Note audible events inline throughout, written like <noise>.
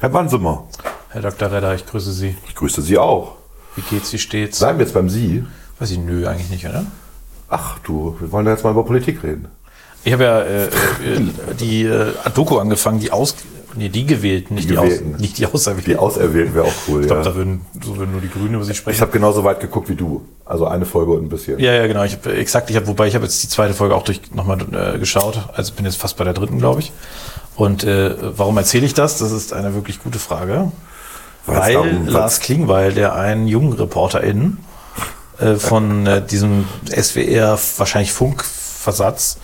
Herr Bansemer, Herr Dr. Redder, ich grüße Sie. ich grüße Sie auch. Wie geht's, wie steht's? Bleiben wir jetzt beim Sie. Weiß ich, nö, eigentlich nicht, oder? Ach du, wir wollen ja jetzt mal über Politik reden. Ich habe ja äh, äh, die äh, Doku angefangen, die aus, nee, die gewählten, nicht die, Gewählten. Aus, nicht die Auserwählten. Die Auserwählten wäre auch cool, ich glaube, ja. da würden, so würden nur die Grünen über sie Ich sprechen. habe genauso weit geguckt wie du. Also eine Folge und ein bisschen. ja, ja, genau. Ich habe exakt, ich habe, wobei ich habe jetzt die zweite Folge auch durch nochmal äh, geschaut. Also bin jetzt fast bei der dritten, glaube ich. Und äh, warum erzähle ich das? Das ist eine wirklich gute Frage. Weil es Weil darum- Lars Klingbeil, der einen jungen ReporterInnen äh, von äh, diesem SWR, wahrscheinlich Funkversatz,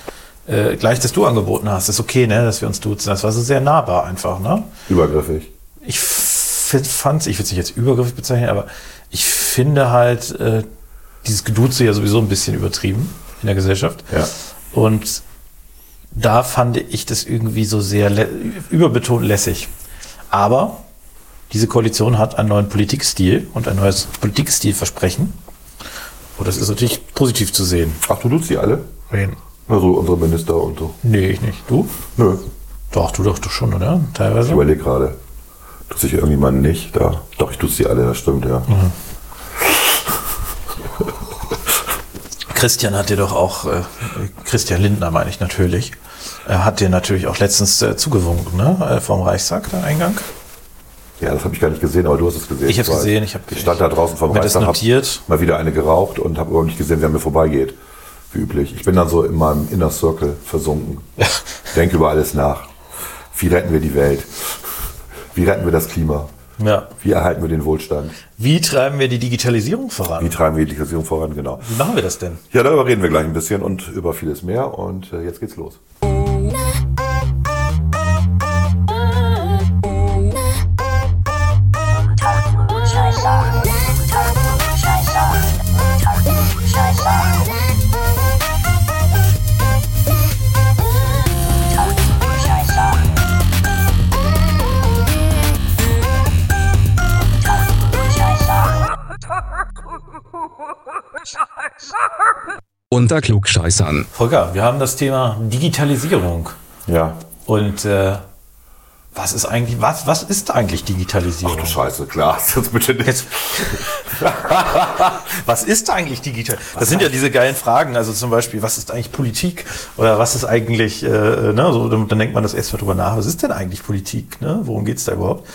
äh, gleich das Du angeboten hast. Ist okay, ne, dass wir uns duzen. Das war so sehr nahbar einfach, ne? Übergriffig. Ich fand ich will es nicht jetzt übergriffig bezeichnen, aber ich finde halt äh, dieses Geduze ja sowieso ein bisschen übertrieben in der Gesellschaft. Ja. Und da fand ich das irgendwie so sehr lä- überbetont lässig. Aber diese Koalition hat einen neuen Politikstil und ein neues Politikstilversprechen. Und das ist natürlich positiv zu sehen. Ach, du duzt die alle? Wen? Also unsere Minister und so. Nee, ich nicht. Du? Nö, Doch, du doch, du schon, oder? Teilweise. ich überlege gerade. Tut sich irgendjemand nicht? Da. Doch, ich duze die alle, das stimmt, ja. Christian hat dir doch auch, äh, Christian Lindner meine ich natürlich, äh, hat dir natürlich auch letztens äh, zugewunken, ne? Äh, vom Reichstag, der Eingang. Ja, das habe ich gar nicht gesehen, aber du hast es gesehen. Ich hab's weiß. gesehen, ich hab- Ich stand da draußen vom Reichstag, hab notiert. mal wieder eine geraucht und habe überhaupt nicht gesehen, wer mir vorbeigeht. Wie üblich. Ich bin dann so in meinem Inner Circle versunken. <laughs> Denke über alles nach. Wie retten wir die Welt? Wie retten wir das Klima? Ja. Wie erhalten wir den Wohlstand? Wie treiben wir die Digitalisierung voran? Wie treiben wir die Digitalisierung voran? Genau. Wie machen wir das denn? Ja, darüber reden wir gleich ein bisschen und über vieles mehr. Und äh, jetzt geht's los. Unter Klugscheißern. Volker, wir haben das Thema Digitalisierung. Ja. Und äh, was ist eigentlich, was, was ist eigentlich Digitalisierung? Du Scheiße, klar. <laughs> Jetzt bitte nicht. Jetzt, <laughs> was ist eigentlich digital? Das sind ja diese geilen Fragen. Also zum Beispiel, was ist eigentlich Politik? Oder was ist eigentlich, äh, ne, so, dann, dann denkt man das erstmal drüber nach. Was ist denn eigentlich Politik? Ne? Worum geht's da überhaupt?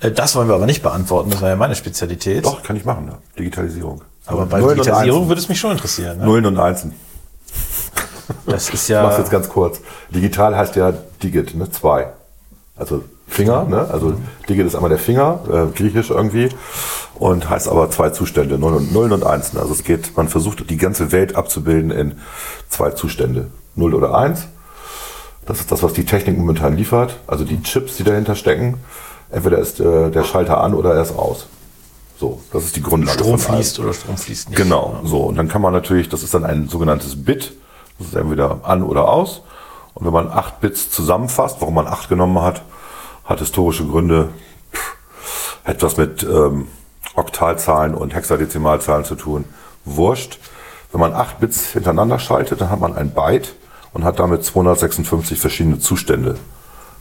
Äh, das wollen wir aber nicht beantworten. Das war ja meine Spezialität. Doch, kann ich machen. Ja. Digitalisierung. aber bei Nullen Digitalisierung würde es mich schon interessieren. Ne? Nullen und Einsen. Das ist Ich mach's jetzt ja. ganz kurz. Digital heißt ja Digit, ne? Zwei. Also Finger, ne? Also Digit ist einmal der Finger, äh, griechisch irgendwie, und heißt aber zwei Zustände, Nullen und, Nullen und Einsen. Also es geht, man versucht die ganze Welt abzubilden in zwei Zustände. Null oder eins. Das ist das, was die Technik momentan liefert. Also die Chips, die dahinter stecken. Entweder ist äh, der Schalter an oder er ist aus. So, das ist die Grundlage. Strom fließt oder Strom fließt nicht. Genau, so. Und dann kann man natürlich, das ist dann ein sogenanntes Bit, das ist entweder an oder aus. Und wenn man acht Bits zusammenfasst, warum man acht genommen hat, hat historische Gründe, pff, hat was mit ähm, Oktalzahlen und Hexadezimalzahlen zu tun. Wurscht. Wenn man acht Bits hintereinander schaltet, dann hat man ein Byte und hat damit 256 verschiedene Zustände.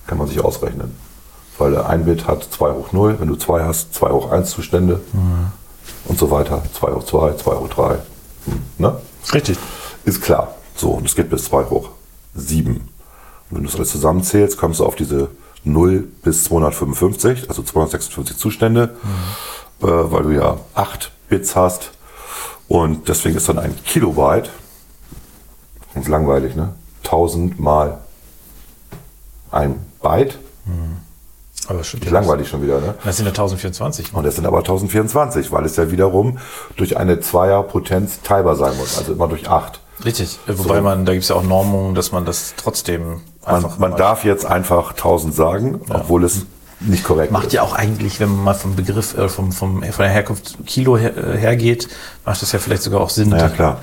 Kann man sich ausrechnen. Weil ein Bit hat 2 hoch 0, wenn du 2 hast, 2 hoch 1 Zustände und so weiter. 2 hoch 2, 2 hoch 3. Hm, ne? Richtig. Ist klar. So, und es geht bis 2 hoch 7. Und wenn du das alles zusammenzählst, kommst du auf diese 0 bis 255, also 256 Zustände, äh, weil du ja 8 Bits hast. Und deswegen ist dann ein Kilobyte, das ist langweilig, ne? 1000 mal ein Byte. Aber das stimmt Ist ja. langweilig schon wieder, ne? Das sind ja 1024. Und es sind aber 1024, weil es ja wiederum durch eine Zweierpotenz teilbar sein muss, also immer durch 8. Richtig. Äh, Wobei man, da gibt es ja auch Normungen, dass man das trotzdem Man, einfach. man mal- darf jetzt einfach 1000 sagen, obwohl es nicht korrekt Macht ist. ja auch eigentlich, wenn man mal vom Begriff, äh, vom, vom, von der Herkunft Kilo her, äh, hergeht, macht das ja vielleicht sogar auch Sinn. Ja, klar.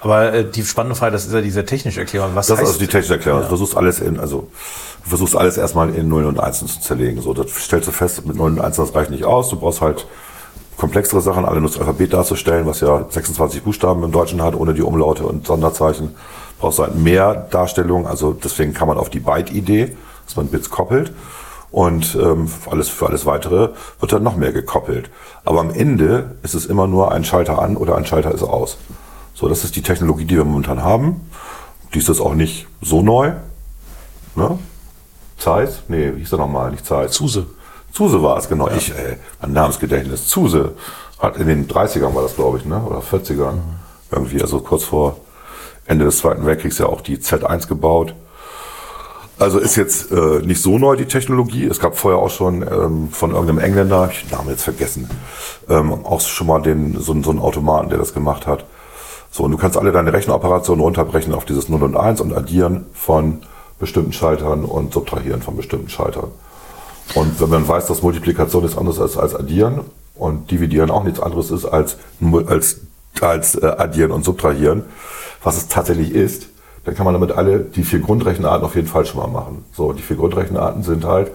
Aber äh, die spannende Frage, das ist ja diese technische Erklärung. Was Das ist heißt, also die technische Erklärung. Du versuchst alles in, also du versuchst alles erstmal in Nullen und Einsen zu zerlegen. So, das stellst du fest, mit Nullen und Einsen das reicht nicht aus. Du brauchst halt komplexere Sachen, alle nur das Alphabet darzustellen, was ja 26 Buchstaben im Deutschen hat, ohne die Umlaute und Sonderzeichen. Brauchst du halt mehr Darstellung, also deswegen kann man auf die Byte-Idee, dass man Bits koppelt. Und ähm, für alles, für alles weitere wird dann noch mehr gekoppelt. Aber am Ende ist es immer nur ein Schalter an oder ein Schalter ist aus. So, das ist die Technologie, die wir momentan haben. Die ist jetzt auch nicht so neu. Ne? Zeiss? Nee, wie hieß er nochmal? Nicht Zeiss. Zuse. Zuse war es, genau. Ich, äh, mein Namensgedächtnis. Zuse hat in den 30ern war das, glaube ich, ne? Oder 40ern. Mhm. Irgendwie, also kurz vor Ende des Zweiten Weltkriegs ja auch die Z1 gebaut. Also ist jetzt äh, nicht so neu die Technologie. Es gab vorher auch schon ähm, von irgendeinem Engländer, ich den Namen jetzt vergessen, ähm, auch schon mal den, so, so einen Automaten, der das gemacht hat. So, und du kannst alle deine Rechenoperationen runterbrechen auf dieses 0 und 1 und addieren von bestimmten Schaltern und subtrahieren von bestimmten Schaltern. Und wenn man weiß, dass Multiplikation nichts anderes ist als addieren und dividieren auch nichts anderes ist als, als, als äh, addieren und subtrahieren, was es tatsächlich ist, dann kann man damit alle die vier Grundrechenarten auf jeden Fall schon mal machen. So, die vier Grundrechenarten sind halt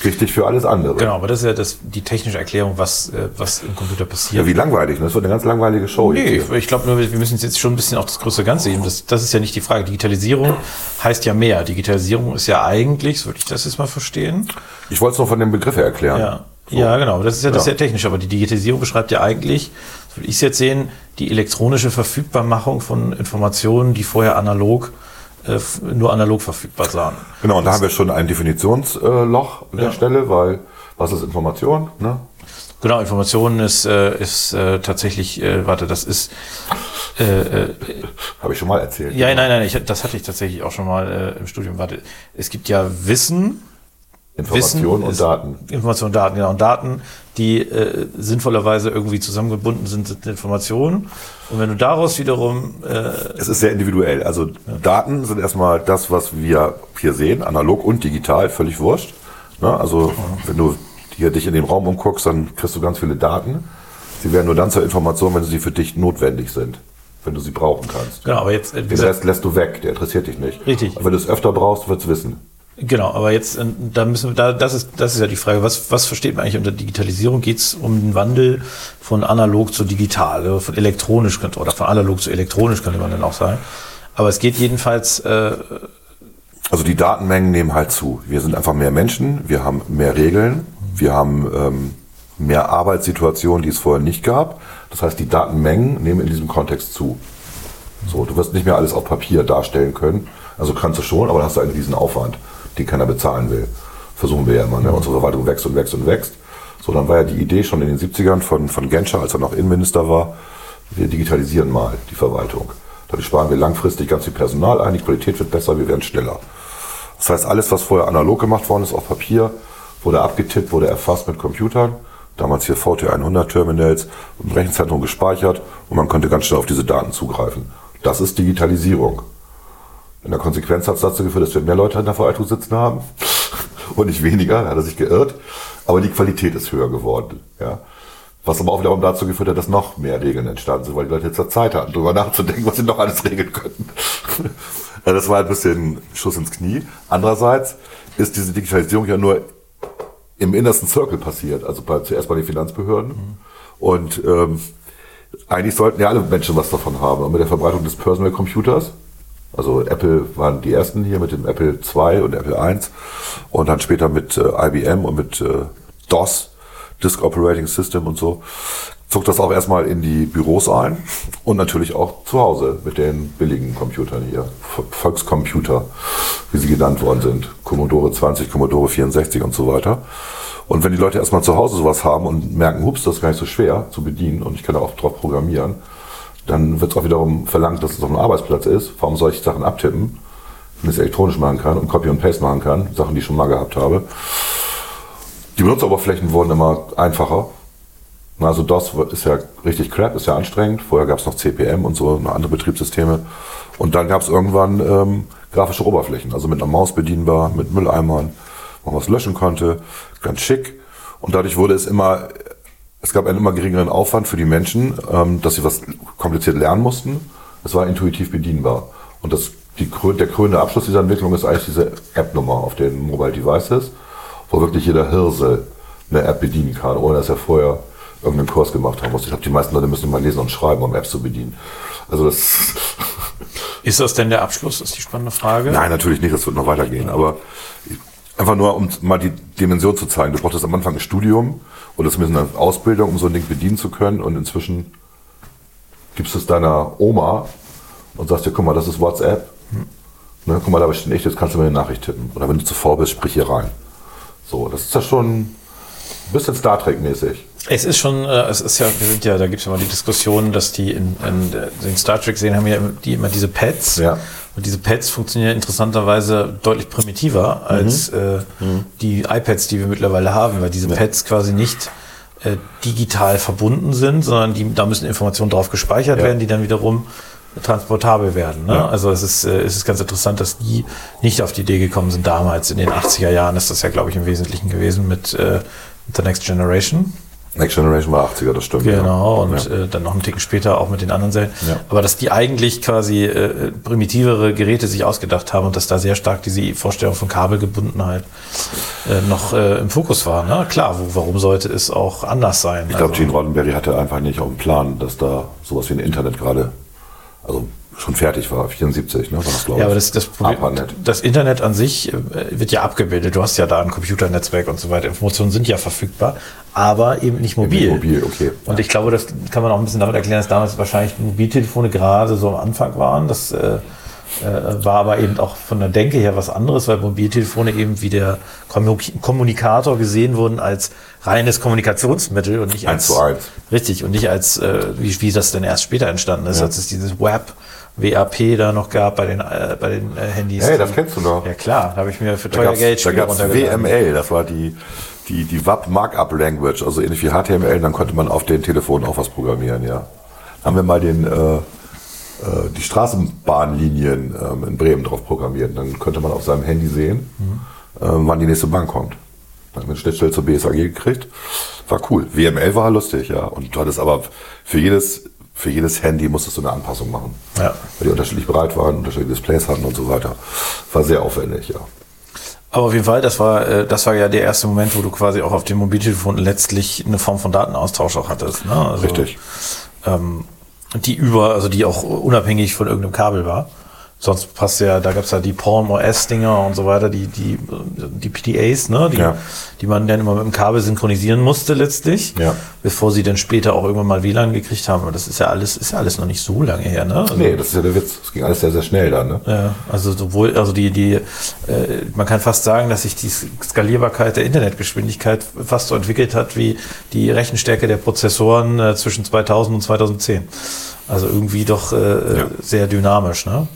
wichtig für alles andere. Genau, aber das ist ja das, die technische Erklärung, was, äh, was im Computer passiert. Ja, wie langweilig, ne? das wird eine ganz langweilige Show. Nee, hier. ich glaube nur, wir müssen jetzt schon ein bisschen auch das größere Ganze sehen. Das, das ist ja nicht die Frage. Digitalisierung heißt ja mehr. Digitalisierung ist ja eigentlich, so würde ich das jetzt mal verstehen. Ich wollte es nur von dem Begriff her erklären. Ja. Ja, genau. Das ist ja, das Ja. ja technisch, aber die Digitalisierung beschreibt ja eigentlich, so würde ich es jetzt sehen, die elektronische Verfügbarmachung von Informationen, die vorher analog, äh, nur analog verfügbar waren. Genau, und da haben wir schon ein Definitionsloch an der Ja. Stelle, weil was ist Information? Ne? Genau, Informationen ist, äh, ist äh, tatsächlich, äh, warte, das ist, äh, äh, Habe ich schon mal erzählt. ja, nein, nein, ich, das hatte ich tatsächlich auch schon mal äh, im Studium. Warte, es gibt ja Wissen, Information Wissen und Daten. Information, Daten, genau. Und Daten, die äh, sinnvollerweise irgendwie zusammengebunden sind, sind Informationen. Und wenn du daraus wiederum, äh, Es ist sehr individuell. Also Daten sind erstmal das, was wir hier sehen, analog und digital, völlig wurscht. Ne? Also wenn du hier dich in den Raum umguckst, dann kriegst du ganz viele Daten. Sie werden nur dann zur Information, wenn sie für dich notwendig sind, wenn du sie brauchen kannst. genau, aber jetzt, äh, Den Rest lässt du weg, der interessiert dich nicht. Richtig. Aber wenn du es öfter brauchst, wirst du wissen. Genau, aber jetzt, äh, da müssen wir, da, das ist, das ist ja die Frage, was, was versteht man eigentlich unter Digitalisierung? Geht es um den Wandel von analog zu digital, oder von elektronisch könnte, oder von analog zu elektronisch könnte man dann auch sagen. Aber es geht jedenfalls, äh, Also die Datenmengen nehmen halt zu. Wir sind einfach mehr Menschen, wir haben mehr Regeln, wir haben ähm, mehr Arbeitssituationen, die es vorher nicht gab. Das heißt, die Datenmengen nehmen in diesem Kontext zu. So, du wirst nicht mehr alles auf Papier darstellen können. Also kannst du schon, aber dann hast du einen riesen Aufwand, den keiner bezahlen will. Versuchen wir ja immer. Ne? Unsere Verwaltung wächst und wächst und wächst. So, dann war ja die Idee schon in den 70ern von, von Genscher, als er noch Innenminister war, wir digitalisieren mal die Verwaltung. Dadurch sparen wir langfristig ganz viel Personal ein, die Qualität wird besser, wir werden schneller. Das heißt, alles, was vorher analog gemacht worden ist auf Papier, wurde abgetippt, wurde erfasst mit Computern. Damals hier VT100 Terminals im Rechenzentrum gespeichert und man konnte ganz schnell auf diese Daten zugreifen. Das ist Digitalisierung. In der Konsequenz hat es dazu geführt, dass wir mehr Leute in der Verwaltung sitzen haben <laughs> und nicht weniger, da hat er sich geirrt. Aber die Qualität ist höher geworden. Ja. Was aber auch wiederum dazu geführt hat, dass noch mehr Regeln entstanden sind, weil die Leute jetzt ja Zeit hatten, darüber nachzudenken, was sie noch alles regeln könnten. Ja, <laughs> das war ein bisschen Schuss ins Knie. Andererseits ist diese Digitalisierung ja nur im innersten Circle passiert, also bei, zuerst bei den Finanzbehörden. Und ähm, eigentlich sollten ja alle Menschen was davon haben. Mit der Verbreitung des Personal Computers, also Apple waren die ersten hier mit dem Apple II und Apple I und dann später mit äh, IBM und mit äh, DOS, Disk Operating System und so, zog das auch erstmal in die Büros ein und natürlich auch zu Hause mit den billigen Computern hier, Volkscomputer, wie sie genannt worden sind, Commodore 20, Commodore 64 und so weiter. Und wenn die Leute erstmal zu Hause sowas haben und merken, hups, das ist gar nicht so schwer zu bedienen und ich kann da auch drauf programmieren, dann wird es auch wiederum verlangt, dass es auf einem Arbeitsplatz ist. Warum soll ich Sachen abtippen, wenn ich es elektronisch machen kann und Copy und Paste machen kann, Sachen, die ich schon mal gehabt habe. Die Benutzeroberflächen wurden immer einfacher. Also DOS ist ja richtig crap, ist ja anstrengend. Vorher gab es noch CPM und so, noch andere Betriebssysteme. Und dann gab es irgendwann ähm, grafische Oberflächen, also mit einer Maus bedienbar, mit Mülleimern, wo man was löschen konnte, ganz schick. Und dadurch wurde es immer, es gab einen immer geringeren Aufwand für die Menschen, ähm, dass sie was kompliziert lernen mussten. Es war intuitiv bedienbar. Und das, die, der krönende Abschluss dieser Entwicklung ist eigentlich diese App-Nummer auf den Mobile Devices, wo wirklich jeder Hirse eine App bedienen kann, ohne dass er vorher irgendeinen Kurs gemacht haben muss. Ich glaube, die meisten Leute müssen mal lesen und schreiben, um Apps zu bedienen. Also das, <laughs> ist das denn der Abschluss, ist die spannende Frage. nein, natürlich nicht, das wird noch weitergehen. Aber Einfach nur, um mal die Dimension zu zeigen. Du brauchtest am Anfang ein Studium oder zumindest eine Ausbildung, um so ein Ding bedienen zu können. Und inzwischen gibst du es deiner Oma und sagst dir, guck mal, das ist WhatsApp. Ne, guck mal, da steht echt, jetzt kannst du mir eine Nachricht tippen. Oder wenn du zuvor bist, sprich hier rein. So, das ist ja schon bisschen Star Trek-mäßig. Es ist schon, äh, es ist ja, wir sind ja, da gibt es ja mal die Diskussion, dass die in, in den Star Trek sehen, haben ja die immer diese Pads. Ja. Und diese Pads funktionieren interessanterweise deutlich primitiver als äh, die iPads, die wir mittlerweile haben, weil diese Pads quasi nicht äh, digital verbunden sind, sondern die, da müssen Informationen drauf gespeichert Ja. werden, die dann wiederum transportabel werden. Ne? Ja. Also es ist, äh, es ist ganz interessant, dass die nicht auf die Idee gekommen sind damals. In den 80er Jahren ist das ja, glaube ich, im Wesentlichen gewesen mit äh, The Next Generation. Next Generation war 80er, das stimmt. Genau, ja. und ja. äh, dann noch einen Ticken später auch mit den anderen Serien. Ja. Aber dass die eigentlich quasi äh, primitivere Geräte sich ausgedacht haben und dass da sehr stark diese Vorstellung von Kabelgebundenheit äh, noch äh, im Fokus war. Ne? Klar, wo, warum sollte es auch anders sein? Ich glaube, Also- Gene Roddenberry hatte einfach nicht auf dem Plan, dass da sowas wie ein Internet gerade, also schon fertig war, 74, ne, war das, glaube Ja, ich. aber das, das Problem, das Internet an sich äh, wird ja abgebildet. Du hast ja da ein Computernetzwerk und so weiter. Informationen sind ja verfügbar, aber eben nicht mobil. Mobil, okay. Und ich glaube, das kann man auch ein bisschen damit erklären, dass damals wahrscheinlich Mobiltelefone gerade so am Anfang waren. Das äh, äh, war aber eben auch von der Denke her was anderes, weil Mobiltelefone eben wie der Kommunik- Kommunikator gesehen wurden als reines Kommunikationsmittel und nicht Eins als zu eins. richtig und nicht als äh, wie, wie das denn erst später entstanden ist, als es dieses Web WAP da noch gab bei den äh, bei den äh, Handys. Hey, das kennst du noch. Ja klar, da habe ich mir für Da teuer Geld da Spiele gab es runtergeladen. WML, das war die, die, die WAP Markup Language, also ähnlich wie HTML, dann konnte man auf den Telefonen auch was programmieren, ja. Haben wir mal den, äh, äh, die Straßenbahnlinien ähm, in Bremen drauf programmiert. Dann konnte man auf seinem Handy sehen, ähm, wann die nächste Bahn kommt. Dann haben wir eine Schnittstelle zur BSAG gekriegt. War cool. WML war lustig, ja. Und du hattest aber für jedes, für jedes Handy musstest du eine Anpassung machen. Ja. Weil die unterschiedlich breit waren, unterschiedliche Displays hatten und so weiter. War sehr aufwendig, ja. Aber auf jeden Fall, das war, äh, das war ja der erste Moment, wo du quasi auch auf dem Mobiltelefon letztlich eine Form von Datenaustausch auch hattest. Ne? Also, Richtig. Ähm, die über, also die auch unabhängig von irgendeinem Kabel war. Sonst passt ja, da gab's ja die Palm OS-Dinger und so weiter, die, die, die PDAs, ne? die, Ja. die man dann immer mit dem Kabel synchronisieren musste letztlich, Ja. bevor sie dann später auch irgendwann mal WLAN gekriegt haben. Und das ist ja alles, ist ja alles noch nicht so lange her. Ne? Also, Nee, das ist ja der Witz. Es ging alles sehr, sehr schnell dann. Ne? ja, also sowohl, also die, die, äh, man kann fast sagen, dass sich die Skalierbarkeit der Internetgeschwindigkeit fast so entwickelt hat wie die Rechenstärke der Prozessoren äh, zwischen 2000 und 2010. Also irgendwie doch äh, Ja. sehr dynamisch, ne?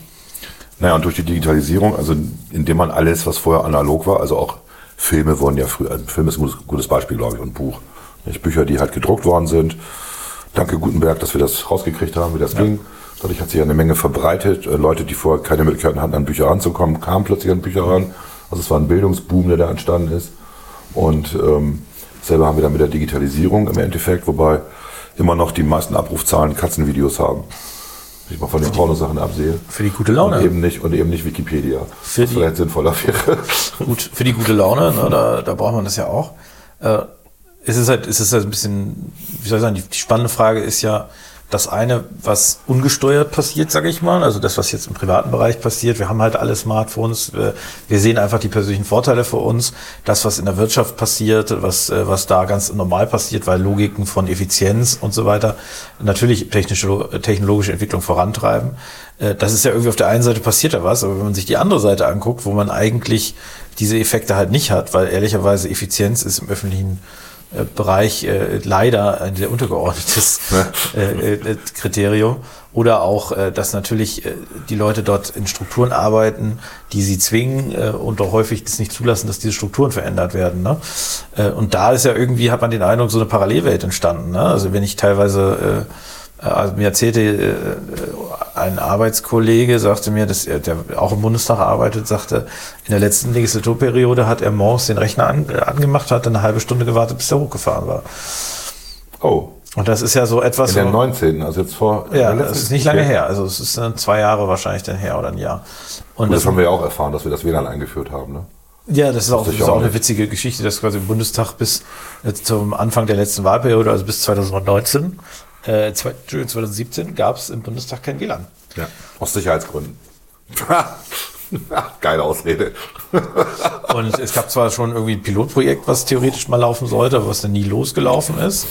Naja, und durch die Digitalisierung, also indem man alles, was vorher analog war, also auch Filme wurden ja früher, ein Film ist ein gutes, gutes Beispiel, glaube ich, und Buch. Nicht? Bücher, die halt gedruckt worden sind. Danke Gutenberg, dass wir das rausgekriegt haben, wie das ging. Dadurch hat sich ja eine Menge verbreitet. Äh, Leute, die vorher keine Möglichkeiten hatten, an Bücher ranzukommen, kamen plötzlich an Bücher ran. Also es war ein Bildungsboom, der da entstanden ist. Und ähm, selber haben wir dann mit der Digitalisierung im Endeffekt, wobei immer noch die meisten Abrufzahlen Katzenvideos haben. Ich mal von den Pornosachen absehe. Für die gute Laune. Und eben nicht, und eben nicht Wikipedia. Für was die- vielleicht sinnvoller wäre. Gut, für die gute Laune, ne, da, da braucht man das ja auch. Äh, es ist halt, es ist halt ein bisschen, wie soll ich sagen, die, die spannende Frage ist ja, das eine, was ungesteuert passiert, sage ich mal, also das, was jetzt im privaten Bereich passiert. Wir haben halt alle Smartphones. Wir, sehen einfach die persönlichen Vorteile für uns. Das, was in der Wirtschaft passiert, was, äh, was da ganz normal passiert, weil Logiken von Effizienz und so weiter natürlich technische, technologische Entwicklung vorantreiben. Äh, Das ist ja irgendwie auf der einen Seite passiert da was, aber wenn man sich die andere Seite anguckt, wo man eigentlich diese Effekte halt nicht hat, weil ehrlicherweise Effizienz ist im öffentlichen Bereich äh, leider ein sehr untergeordnetes äh, äh, Kriterium. Oder auch, äh, dass natürlich äh, die Leute dort in Strukturen arbeiten, die sie zwingen äh, und auch häufig das nicht zulassen, dass diese Strukturen verändert werden. Ne? Äh, und da ist ja irgendwie, hat man den Eindruck, so eine Parallelwelt entstanden. Ne? Also wenn ich teilweise äh, also mir erzählte äh, ein Arbeitskollege, sagte mir, dass er, der auch im Bundestag arbeitet, sagte, in der letzten Legislaturperiode hat er morgens den Rechner an, äh, angemacht, hat eine halbe Stunde gewartet, bis er hochgefahren war. Oh, Und das ist ja so etwas. in der wo- 19. Also jetzt vor. ja, das ist nicht lange her. Also es ist dann zwei Jahre wahrscheinlich dann her oder ein Jahr. Und Und das haben wir ja auch erfahren, dass wir das WLAN eingeführt haben. Ne? Ja, das ist auch, das ist auch eine witzige Geschichte, dass quasi im Bundestag bis äh, zum Anfang der letzten Wahlperiode, also bis 2019, äh, zwei- Entschuldigung, 2017, gab es im Bundestag kein WLAN. Ja. Aus Sicherheitsgründen. <laughs> Geile Ausrede. Und es gab zwar schon irgendwie ein Pilotprojekt, was theoretisch mal laufen sollte, aber was dann nie losgelaufen ist.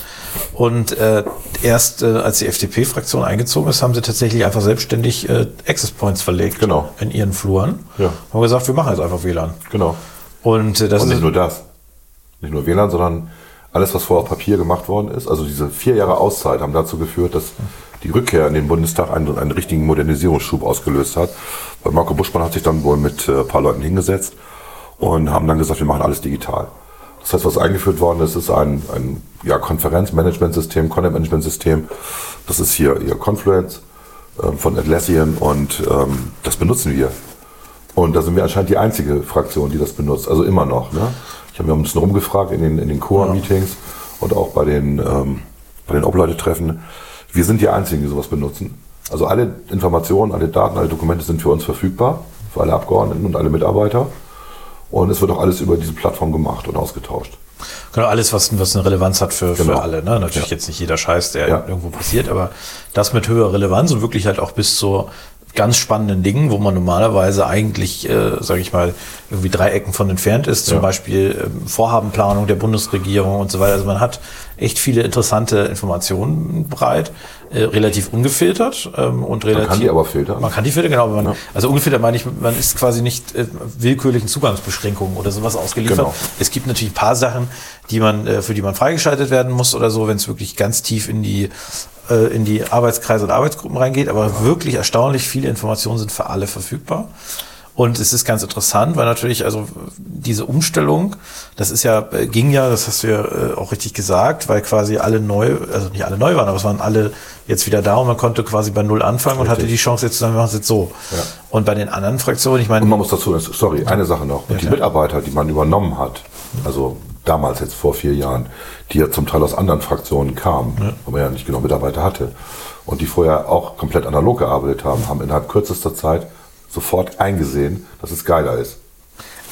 Und äh, erst äh, als die FDP-Fraktion eingezogen ist, haben sie tatsächlich einfach selbstständig äh, Access Points verlegt Genau. in ihren Fluren. Ja. Haben gesagt, wir machen jetzt einfach WLAN. Genau. Und äh, das Und ist nicht nur das. Nicht nur WLAN, sondern alles, was vorher auf Papier gemacht worden ist. Also diese vier Jahre Auszeit haben dazu geführt, dass die Rückkehr in den Bundestag einen, einen richtigen Modernisierungsschub ausgelöst hat. Weil Marco Buschmann hat sich dann wohl mit äh, ein paar Leuten hingesetzt und haben dann gesagt, wir machen alles digital. Das heißt, was eingeführt worden ist, ist ein, ein ja, Konferenzmanagementsystem, Content-Management-System. Das ist hier, hier Confluence ähm, von Atlassian und ähm, das benutzen wir. Und da sind wir anscheinend die einzige Fraktion, die das benutzt. Also immer noch. Ne? Habe mir ein bisschen rumgefragt in den, in den Core-Meetings und auch bei den, ähm, bei den Obleute-Treffen. Wir sind die Einzigen, die sowas benutzen. Also alle Informationen, alle Daten, alle Dokumente sind für uns verfügbar, für alle Abgeordneten und alle Mitarbeiter. Und es wird auch alles über diese Plattform gemacht und ausgetauscht. Genau, alles, was, was eine Relevanz hat für, Genau. für alle. Ne? Natürlich Ja. jetzt nicht jeder Scheiß, der Ja. irgendwo passiert, aber das mit höherer Relevanz und wirklich halt auch bis zu ganz spannenden Dingen, wo man normalerweise eigentlich, äh, sage ich mal, irgendwie drei Ecken von entfernt ist, zum Ja. Beispiel ähm, Vorhabenplanung der Bundesregierung und so weiter. Also man hat echt viele interessante Informationen bereit, äh, relativ ungefiltert ähm, und relativ. kann die aber filtern. Man kann die filtern, genau. Man, Also ungefiltert meine ich, man ist quasi nicht äh, willkürlichen Zugangsbeschränkungen oder sowas ausgeliefert. Genau. Es gibt natürlich ein paar Sachen, die man, äh, für die man freigeschaltet werden muss oder so, wenn es wirklich ganz tief in die äh, in die Arbeitskreise und Arbeitsgruppen reingeht, aber wirklich erstaunlich viele Informationen sind für alle verfügbar. Und es ist ganz interessant, weil natürlich, also diese Umstellung, das ist ja, äh, ging ja, das hast du ja äh, auch richtig gesagt, weil quasi alle neu, also nicht alle neu waren, aber es waren alle jetzt wieder da und man konnte quasi bei Null anfangen und hatte die Chance jetzt zu sagen, wir machen es jetzt so. Ja. Und bei den anderen Fraktionen, ich meine, Und man muss dazu, sorry, eine Sache noch. Und die klar. Mitarbeiter, die man übernommen hat, also damals jetzt vor vier Jahren, die ja zum Teil aus anderen Fraktionen kamen, weil man ja nicht genau Mitarbeiter hatte, und die vorher auch komplett analog gearbeitet haben, haben innerhalb kürzester Zeit sofort eingesehen, dass es geiler ist.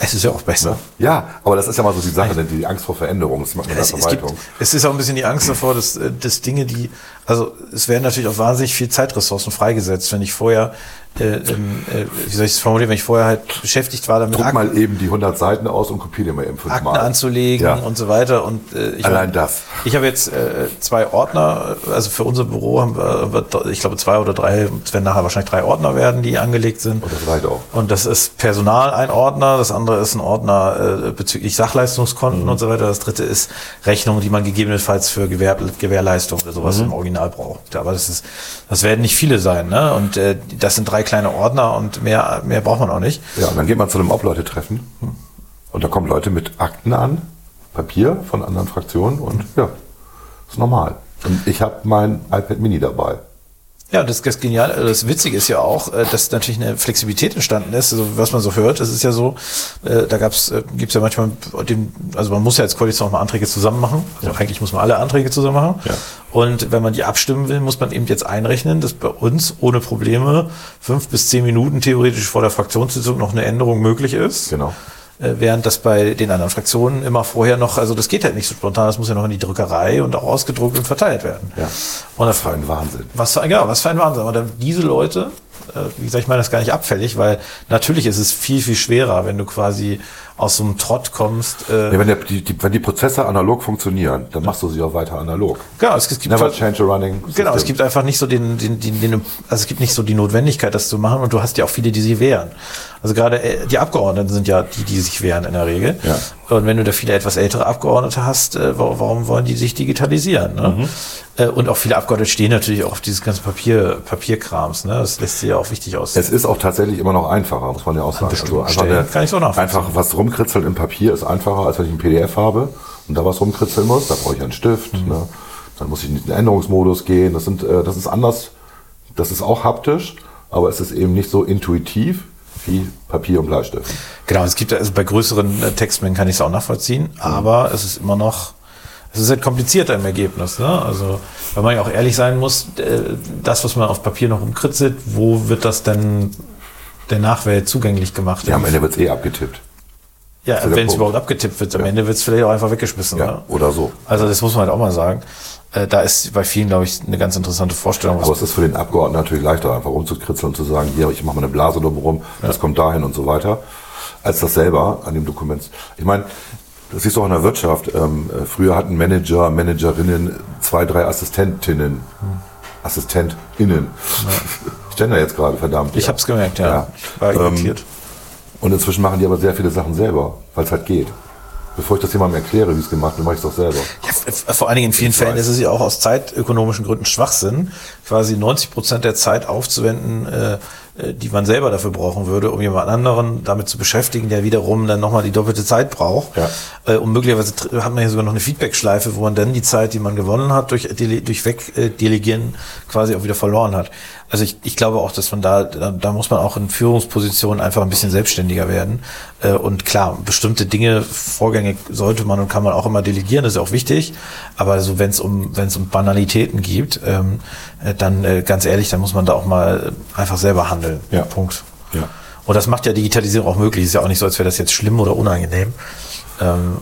es ist ja auch besser. Ja, aber das ist ja mal so die Sache, denn die Angst vor Veränderung, das macht man in der Es, es, gibt, Verwaltung. es ist auch ein bisschen die Angst davor, dass, äh, dass Dinge, die, also es werden natürlich auch wahnsinnig viel Zeitressourcen freigesetzt, wenn ich vorher, äh, ähm, äh, wie soll ich es formulieren, wenn ich vorher halt beschäftigt war, damit Druck Akten, mal eben die 100 Seiten aus und kopiere mal eben Akten fünfmal. anzulegen Ja. und so weiter. Und äh, ich Allein das. Ich habe jetzt äh, zwei Ordner, also für unser Büro haben wir, ich glaube, zwei oder drei, es werden nachher wahrscheinlich drei Ordner werden, die angelegt sind. Und das reicht auch. Und das ist Personal ein Ordner, das andere ist ein Ordner äh, bezüglich Sachleistungskonten Mhm. und so weiter. Das dritte ist Rechnungen, die man gegebenenfalls für Gewähr Gewährleistung oder Mhm. sowas im Original braucht. Aber das ist, das werden nicht viele sein, ne? Und das sind drei kleine Ordner und mehr, mehr braucht man auch nicht. Ja, und dann geht man zu einem Obleute-Treffen und da kommen Leute mit Akten an, Papier von anderen Fraktionen und ja, ist normal. Und ich habe mein iPad Mini dabei. Ja, das, das genial, äh, das Witzige ist ja auch, äh, dass natürlich eine Flexibilität entstanden ist, also was man so hört, das ist ja so, äh, da gab's, äh, gibt's ja manchmal, den, also man muss ja als Koalition auch mal Anträge zusammen machen, also eigentlich muss man alle Anträge zusammen machen Ja. und wenn man die abstimmen will, muss man eben jetzt einrechnen, dass bei uns ohne Probleme fünf bis zehn Minuten theoretisch vor der Fraktionssitzung noch eine Änderung möglich ist. Genau. Äh, Während das bei den anderen Fraktionen immer vorher noch, also das geht halt nicht so spontan, das muss ja noch in die Drückerei und auch ausgedruckt und verteilt werden. Ja. Und das war ein Wahnsinn. was für, ein- genau, was für ein Wahnsinn. Aber dann diese Leute, äh, wie gesagt, ich meine das gar nicht abfällig, weil natürlich ist es viel, viel schwerer, wenn du quasi aus so einem Trott kommst. Äh, Ja, wenn, der, die, die, wenn die Prozesse analog funktionieren, dann machst du sie auch weiter analog. genau, es, es gibt Never change a running Genau, es system. gibt einfach nicht so den, den, den, den, also es gibt nicht so die Notwendigkeit, das zu machen und du hast ja auch viele, die sich wehren. Also gerade äh, die Abgeordneten sind ja die, die sich wehren in der Regel. Ja. Und wenn du da viele etwas ältere Abgeordnete hast, äh, wa- warum wollen die sich digitalisieren? Ne? Mhm. Äh, Und auch viele Abgeordnete stehen natürlich auch auf dieses ganze Papier, Papierkrams. Ne? Das lässt sich ja auch wichtig aussehen. Es ist auch tatsächlich immer noch einfacher, muss man ja auch sagen. Also bestimmten Stellen kann ich so nachvollziehen. einfach was rumkritzeln im Papier ist einfacher, als wenn ich ein PDF habe und da was rumkritzeln muss. Da brauche ich einen Stift. Mhm. Ne? Dann muss ich in den Änderungsmodus gehen. Das, sind, das ist anders. Das ist auch haptisch, aber es ist eben nicht so intuitiv wie Papier und Bleistift. Genau, es gibt also bei größeren äh, Textmengen kann ich es auch nachvollziehen, Mhm. aber es ist immer noch, es ist halt komplizierter im Ergebnis. Ne? Also, weil man ja auch ehrlich sein muss, äh, das, was man auf Papier noch umkritzelt, wo wird das denn der Nachwelt zugänglich gemacht? Ja, am Ende wird es eh abgetippt. Ja, wenn es überhaupt abgetippt wird, am Ende wird es vielleicht auch einfach weggeschmissen. Ja, ne? oder so. Also das muss man halt auch mal sagen. Äh, da ist bei vielen, glaube ich, eine ganz interessante Vorstellung. Aber es ist für den Abgeordneten natürlich leichter, einfach rumzukritzeln und zu sagen, hier, ich mache mal eine Blase drumherum, das kommt dahin und so weiter, als das selber an dem Dokument. Ich meine, das siehst du auch in der Wirtschaft. Ähm, äh, früher hatten Manager, Managerinnen zwei, drei Assistentinnen. AssistentInnen. Ich <laughs> stelle da jetzt gerade, verdammt. ich ja. habe es gemerkt, ja. Ja. Ich war Ähm, irritiert. Und inzwischen machen die aber sehr viele Sachen selber, weil es halt geht. Bevor ich das jemandem erkläre, wie es gemacht wird, mache ich es doch selber. Ja, vor allen Dingen in vielen Fällen ist es ja auch aus zeitökonomischen Gründen Schwachsinn, quasi 90 Prozent der Zeit aufzuwenden, äh, die man selber dafür brauchen würde, um jemand anderen damit zu beschäftigen, der wiederum dann nochmal die doppelte Zeit braucht. Ja. Äh, und möglicherweise hat man hier sogar noch eine Feedback-Schleife, wo man dann die Zeit, die man gewonnen hat, durch, Dele durch Wegdelegieren quasi auch wieder verloren hat. Also ich, ich glaube auch, dass man da, da, da muss man auch in Führungspositionen einfach ein bisschen selbstständiger werden. Äh, Und klar, bestimmte Dinge, Vorgänge sollte man und kann man auch immer delegieren, das ist auch wichtig. Aber so wenn es um, wenn es um Banalitäten geht, ähm, äh, dann äh, ganz ehrlich, dann muss man da auch mal einfach selber handeln. Ja. Punkt. Ja. Und das macht ja Digitalisierung auch möglich. Ist ja auch nicht so, als wäre das jetzt schlimm oder unangenehm. Ähm,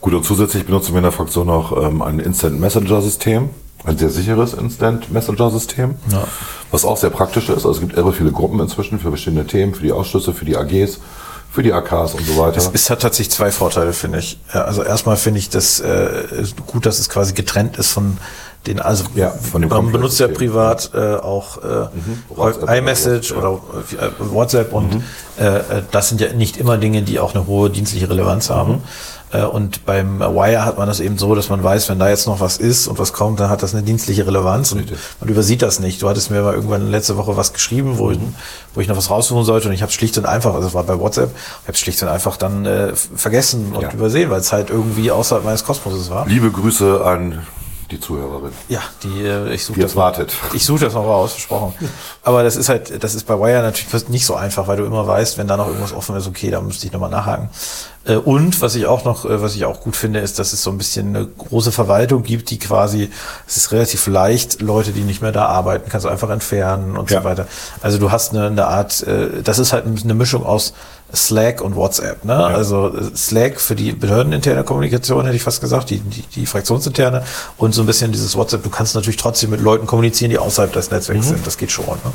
Gut, und zusätzlich benutzen wir in der Fraktion noch ähm, ein Instant Messenger System, ein sehr sicheres Instant Messenger System, Ja. was auch sehr praktisch ist. Also es gibt irre viele Gruppen inzwischen für verschiedene Themen, für die Ausschüsse, für die AGs, für die AKs und so weiter. Es, es hat tatsächlich zwei Vorteile, finde ich. Also erstmal finde ich das äh, ist gut, dass es quasi getrennt ist von den, also Ja, von dem man benutzt ja privat äh, auch äh, WhatsApp iMessage oder oder äh, WhatsApp und äh, äh, das sind ja nicht immer Dinge, die auch eine hohe dienstliche Relevanz haben. Äh, Und beim Wire hat man das eben so, dass man weiß, wenn da jetzt noch was ist und was kommt, dann hat das eine dienstliche Relevanz und Richtig. man übersieht das nicht. Du hattest mir mal irgendwann letzte Woche was geschrieben, wo, ich, wo ich noch was raussuchen sollte und ich habe es schlicht und einfach, also es war bei WhatsApp, ich habe es schlicht und einfach dann vergessen und Ja. übersehen, weil es halt irgendwie außerhalb meines Kosmoses war. Liebe Grüße an die Zuhörerin. Ja, die äh, ich suche Die jetzt wartet. Ich suche das noch raus, versprochen. Aber das ist halt, das ist bei Wire natürlich nicht so einfach, weil du immer weißt, wenn da noch irgendwas offen ist, okay, da müsste ich nochmal nachhaken. Äh, Und was ich auch noch, äh, was ich auch gut finde, ist, dass es so ein bisschen eine große Verwaltung gibt, die quasi, es ist relativ leicht, Leute, die nicht mehr da arbeiten, kannst du einfach entfernen und Ja. so weiter. Also du hast eine, eine Art, das ist halt eine Mischung aus Slack und WhatsApp. Ne? Also äh, Slack für die behördeninterne Kommunikation, hätte ich fast gesagt, die, die, die fraktionsinterne und so ein bisschen dieses WhatsApp. Du kannst natürlich trotzdem mit Leuten kommunizieren, die außerhalb des Netzwerks sind. Das geht schon. Ne?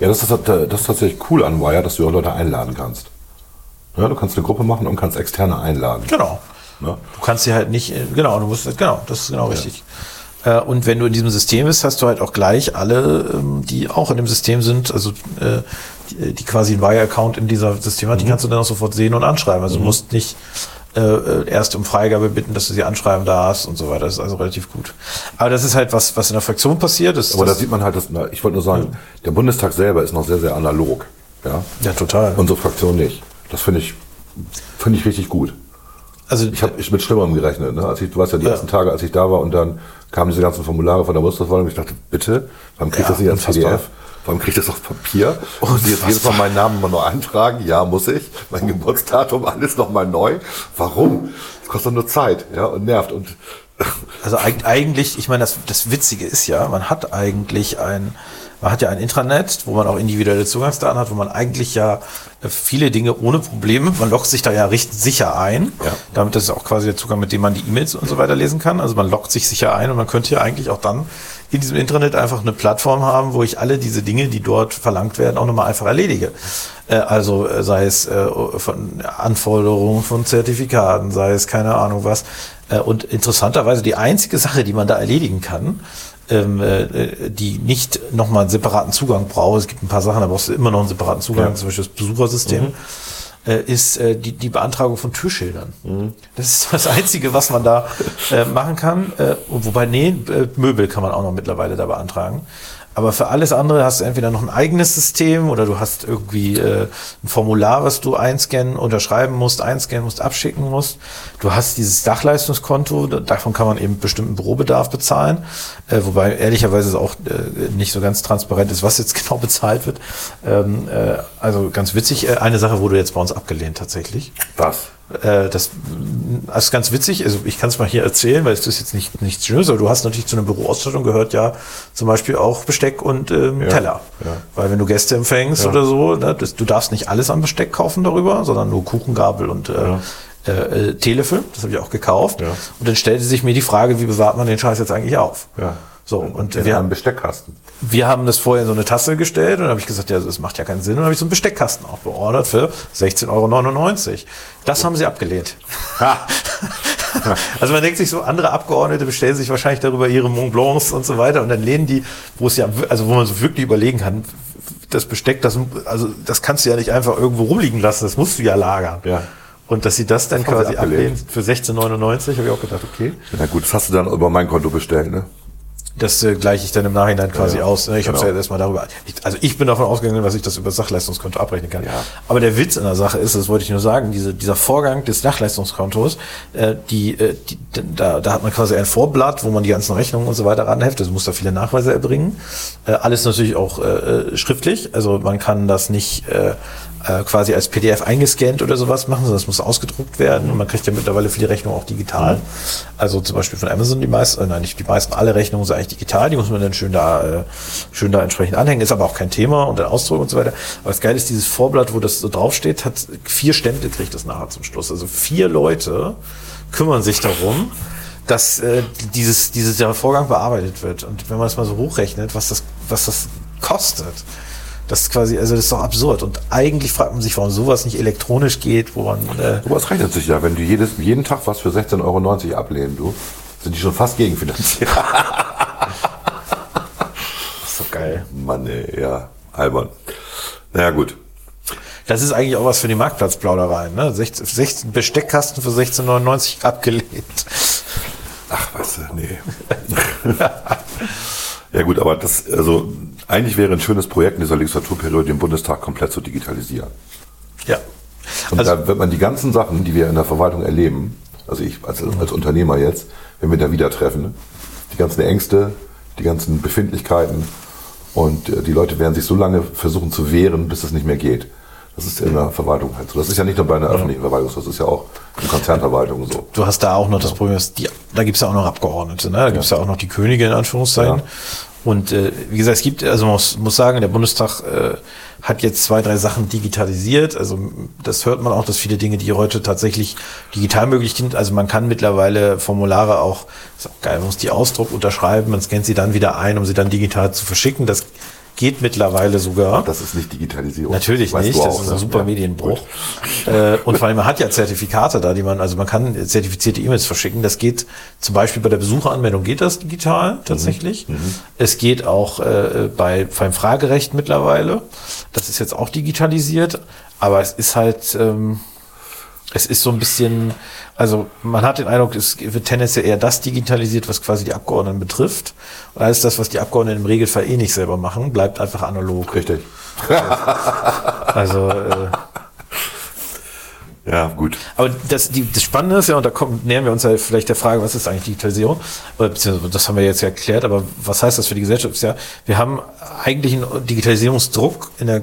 Ja, das ist, das ist tatsächlich cool an Wire, dass du auch Leute einladen kannst. Ja, du kannst eine Gruppe machen und kannst externe einladen. Genau. Ne? Du kannst sie halt nicht, äh, genau, du musst, genau, das ist genau richtig. Äh, Und wenn du in diesem System bist, hast du halt auch gleich alle, ähm, die auch in dem System sind, also die, die quasi einen Wire-Account in dieser System hat, die kannst du dann auch sofort sehen und anschreiben. Also du musst nicht äh, äh, erst um Freigabe bitten, dass du sie anschreiben darfst und so weiter. Das ist also relativ gut. Aber das ist halt was, was in der Fraktion passiert. Das, Aber da sieht man halt, dass, na, ich wollte nur sagen, der Bundestag selber ist noch sehr, sehr analog. Ja? ja, total. Unsere Fraktion nicht. Das finde ich, finde ich richtig gut. also Ich habe mit Schlimmerem gerechnet. Ne? Als ich, du weißt ja, die Ja. ersten Tage, als ich da war und dann kamen diese ganzen Formulare von der Bundestagswahl und ich dachte, bitte, warum kriegt Ja, das nicht als PDF? Warum kriegt das auf Papier? Und jetzt jedes Mal meinen Namen immer nur eintragen? Ja, muss ich. Mein Geburtsdatum, alles nochmal neu. Warum? Das kostet nur Zeit ja, und nervt. Und <laughs> Also eig- eigentlich, ich meine, das, das Witzige ist ja, man hat eigentlich ein, man hat ja ein Intranet, wo man auch individuelle Zugangsdaten hat, wo man eigentlich ja äh, viele Dinge ohne Probleme, man loggt sich da ja recht sicher ein. Ja. Damit das ist auch quasi der Zugang, mit dem man die E-Mails und so weiter lesen kann. Also man loggt sich sicher ein und man könnte ja eigentlich auch dann in diesem Intranet einfach eine Plattform haben, wo ich alle diese Dinge, die dort verlangt werden, auch nochmal einfach erledige. Äh, Also äh, sei es äh, von Anforderungen von Zertifikaten, sei es keine Ahnung was. Und interessanterweise die einzige Sache, die man da erledigen kann, ähm, äh, die nicht nochmal einen separaten Zugang braucht, es gibt ein paar Sachen, da brauchst du immer noch einen separaten Zugang, Ja. zum Beispiel das Besuchersystem, äh, ist äh, die, die Beantragung von Türschildern. Das ist das Einzige, was man da äh, machen kann. Äh, wobei, nee, äh, Möbel kann man auch noch mittlerweile da beantragen. Aber für alles andere hast du entweder noch ein eigenes System oder du hast irgendwie äh, ein Formular, was du einscannen, unterschreiben musst, einscannen musst, abschicken musst. Du hast dieses Dachleistungskonto, da- davon kann man eben bestimmten Bürobedarf bezahlen, äh, wobei ehrlicherweise es auch äh, nicht so ganz transparent ist, was jetzt <laughs> genau bezahlt wird. Ähm, äh, also ganz witzig, äh, eine Sache wurde jetzt bei uns abgelehnt tatsächlich. was? Äh, das, das ist ganz witzig. Also ich kann es mal hier erzählen, weil es ist jetzt nicht nichts Schönes, aber du hast natürlich zu einer Büroausstattung gehört ja zum Beispiel auch Besteck und ähm, Ja, Teller. ja. Weil wenn du Gäste empfängst Ja. oder so, ne, das, du darfst nicht alles an Besteck kaufen darüber, sondern nur Kuchengabel und äh, äh, äh, Teelöffel. Das habe ich auch gekauft. Und dann stellte sich mir die Frage, wie bewahrt man den Scheiß jetzt eigentlich auf? Ja. So, und in wir haben, Besteckkasten. wir haben das vorher in so eine Tasse gestellt und dann habe ich gesagt, ja, das macht ja keinen Sinn. Und dann habe ich so einen Besteckkasten auch beordert für 16,99 Euro. Das haben sie abgelehnt. <laughs> also man denkt sich so, andere Abgeordnete bestellen sich wahrscheinlich darüber ihre Mont Blancs und so weiter und dann lehnen die, wo es ja, also wo man so wirklich überlegen kann, das Besteck, das, also das kannst du ja nicht einfach irgendwo rumliegen lassen, das musst du ja lagern. Ja. Und dass sie das dann Das quasi ablehnen für 16,99, habe ich auch gedacht, okay. Na gut, das hast du dann über mein Konto bestellt, ne? Das äh, gleiche ich dann im Nachhinein quasi Ja, aus. ne? Ich habe es genau. ja erstmal darüber. Ich, also ich bin davon ausgegangen, dass ich das über das Sachleistungskonto abrechnen kann. Ja. Aber der Witz in der Sache ist, das wollte ich nur sagen, diese, dieser Vorgang des Sachleistungskontos, äh, die, äh, die, da, da hat man quasi ein Vorblatt, wo man die ganzen Rechnungen und so weiter ranheftet. Also muss da viele Nachweise erbringen. Äh, alles natürlich auch äh, äh, schriftlich. Also man kann das nicht äh, äh, quasi als PDF eingescannt oder sowas machen, sondern das muss ausgedruckt werden. Und man kriegt ja mittlerweile viele Rechnungen auch digital. Also zum Beispiel von Amazon die meisten, äh, nein, nicht die meisten, alle Rechnungen sind eigentlich digital. Die muss man dann schön da, äh, schön da entsprechend anhängen. Ist aber auch kein Thema und der Ausdruck und so weiter. Aber das Geile ist, dieses Vorblatt, wo das so draufsteht, hat vier Stempel kriegt das nachher zum Schluss. Also vier Leute kümmern sich darum, dass äh, dieses, dieses Vorgang bearbeitet wird. Und wenn man das mal so hochrechnet, was das, was das kostet, das ist quasi, also das ist doch absurd. Und eigentlich fragt man sich, warum sowas nicht elektronisch geht, wo man äh, Aber es rechnet sich ja, wenn du jedes, jeden Tag was für 16,90 Euro ablehnen, du, sind die schon fast gegenfinanziert. <laughs> das ist doch geil. Mann, ey, ja, albern. Naja, gut. Das ist eigentlich auch was für die Marktplatzplaudereien. Ne? 16, 16 Besteckkasten für 16,99 abgelehnt. Ach, weißt du, nee. <laughs> ja gut, aber das, also eigentlich wäre ein schönes Projekt in dieser Legislaturperiode, den Bundestag komplett zu digitalisieren. Ja. Und Also, da wird man die ganzen Sachen, die wir in der Verwaltung erleben, also ich als, als Unternehmer jetzt, wenn wir da wieder treffen, ne, die ganzen Ängste, die ganzen Befindlichkeiten und äh, die Leute werden sich so lange versuchen zu wehren, bis es nicht mehr geht. Das ist in der Verwaltung halt so. Das ist ja nicht nur bei einer öffentlichen Verwaltung so, das ist ja auch in Konzernverwaltungen so. du hast da auch noch das Problem, dass die, da gibt es ja auch noch Abgeordnete, ne? da gibt es ja. auch noch die Könige in Anführungszeichen. Ja. Und äh, wie gesagt, es gibt, also man muss, muss sagen, der Bundestag äh, hat jetzt zwei, drei Sachen digitalisiert. Also das hört man auch, dass viele Dinge, die heute tatsächlich digital möglich sind, also man kann mittlerweile Formulare auch, ist auch geil, man muss die Ausdruck unterschreiben, man scannt sie dann wieder ein, um sie dann digital zu verschicken. Das geht mittlerweile sogar. Das ist nicht Digitalisierung. Natürlich Weißt nicht, das auch, ist ein ne? super Ja, Medienbruch. Äh, und vor allem, man hat ja Zertifikate da, die man, also man kann zertifizierte E-Mails verschicken. Das geht zum Beispiel bei der Besucheranmeldung geht das digital tatsächlich. Es geht auch äh, bei beim Fragerecht mittlerweile. Das ist jetzt auch digitalisiert, aber es ist halt ähm, es ist so ein bisschen, also man hat den Eindruck, es wird tendenziell eher das digitalisiert, was quasi die Abgeordneten betrifft. Und alles das, was die Abgeordneten im Regelfall eh nicht selber machen, bleibt einfach analog. Richtig. Also, äh, Ja, gut. aber das, die, das Spannende ist ja, und da kommen, nähern wir uns ja vielleicht der Frage, was ist eigentlich Digitalisierung? Oder, beziehungsweise, das haben wir jetzt ja erklärt, aber was heißt das für die Gesellschaft? Ist ja, wir haben eigentlich einen Digitalisierungsdruck in der,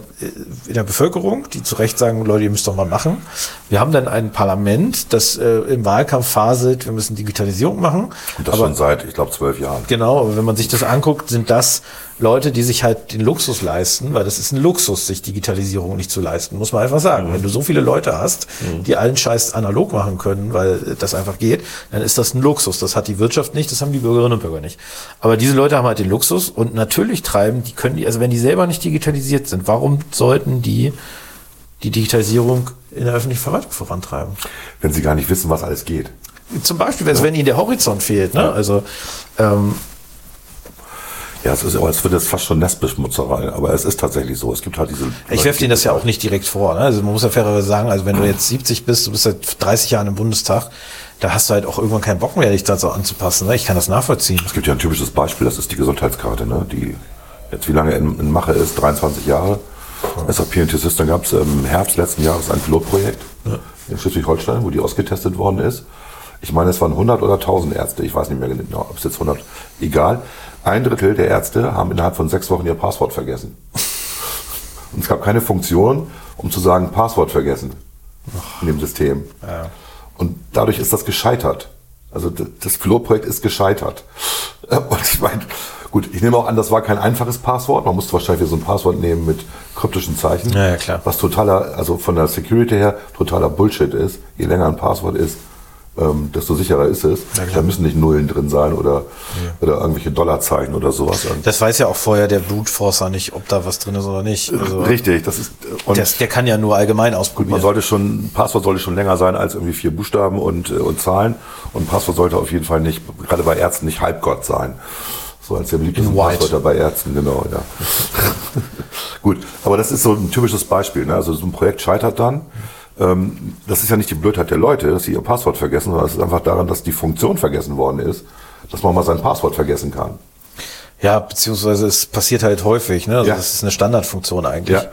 in der Bevölkerung, die zu Recht sagen, Leute, ihr müsst doch mal machen. Wir haben dann ein Parlament, das äh, im Wahlkampf faselt, wir müssen Digitalisierung machen. Und das aber, schon seit, ich glaube, zwölf Jahren. Genau, aber wenn man sich das anguckt, sind das Leute, die sich halt den Luxus leisten, weil das ist ein Luxus, sich Digitalisierung nicht zu leisten, muss man einfach sagen. Wenn du so viele Leute hast, die allen Scheiß analog machen können, weil das einfach geht, dann ist das ein Luxus. Das hat die Wirtschaft nicht, das haben die Bürgerinnen und Bürger nicht. Aber diese Leute haben halt den Luxus und natürlich treiben, die können die, also wenn die selber nicht digitalisiert sind, warum sollten die die Digitalisierung in der öffentlichen Verwaltung vorantreiben? Wenn sie gar nicht wissen, was alles geht. Zum Beispiel, also wenn ihnen der Horizont fehlt, ne? Also ähm, Ja, es ist, aber es wird jetzt fast schon Nestbeschmutzerei, aber es ist tatsächlich so. Es gibt halt diese. Ich werfe denen das ja auch nicht direkt vor. Ne? Also man muss ja fairerweise sagen, also wenn du jetzt 70 bist, du bist seit 30 Jahren im Bundestag, da hast du halt auch irgendwann keinen Bock mehr, dich dazu anzupassen. Ne? Ich kann das nachvollziehen. Es gibt ja ein typisches Beispiel, das ist die Gesundheitskarte, ne? die jetzt wie lange in, in Mache ist, 23 Jahre. SAP und T-System gab es im Herbst letzten Jahres ein Pilotprojekt in Schleswig-Holstein, wo die ausgetestet worden ist. Ich meine, es waren 100 oder 1000 Ärzte, ich weiß nicht mehr genau, ob es jetzt 100, egal. Ein Drittel der Ärzte haben innerhalb von sechs Wochen ihr Passwort vergessen. Und es gab keine Funktion, um zu sagen, Passwort vergessen. in dem System. Ja. Und dadurch ist das gescheitert. Also das Pilotprojekt ist gescheitert. <laughs> Und ich meine, gut, ich nehme auch an, das war kein einfaches Passwort. Man musste wahrscheinlich so ein Passwort nehmen mit kryptischen Zeichen. Ja, ja, klar. Was totaler, also von der Security her totaler Bullshit ist. Je länger ein Passwort ist, ähm, desto sicherer ist es. Ja, da müssen nicht Nullen drin sein oder, oder irgendwelche Dollarzeichen oder sowas. Das weiß ja auch vorher der Brute Forcer nicht, ob da was drin ist oder nicht. Also, Richtig, das ist und der, der kann ja nur allgemein ausprobieren. man sollte schon, ein Passwort sollte schon länger sein als irgendwie vier Buchstaben und, äh, und Zahlen. Und ein Passwort sollte auf jeden Fall nicht, gerade bei Ärzten, nicht Halbgott sein. So als der beliebteste. Passwörter bei Ärzten, genau, ja. <laughs> Gut, aber das ist so ein typisches Beispiel. Ne? Also so ein Projekt scheitert dann. Ähm, das ist ja nicht die Blödheit der Leute, dass sie ihr Passwort vergessen, sondern es ist einfach daran, dass die Funktion vergessen worden ist, dass man mal sein Passwort vergessen kann. Ja, beziehungsweise es passiert halt häufig, ne? Also Ja. das ist eine Standardfunktion eigentlich. Ja.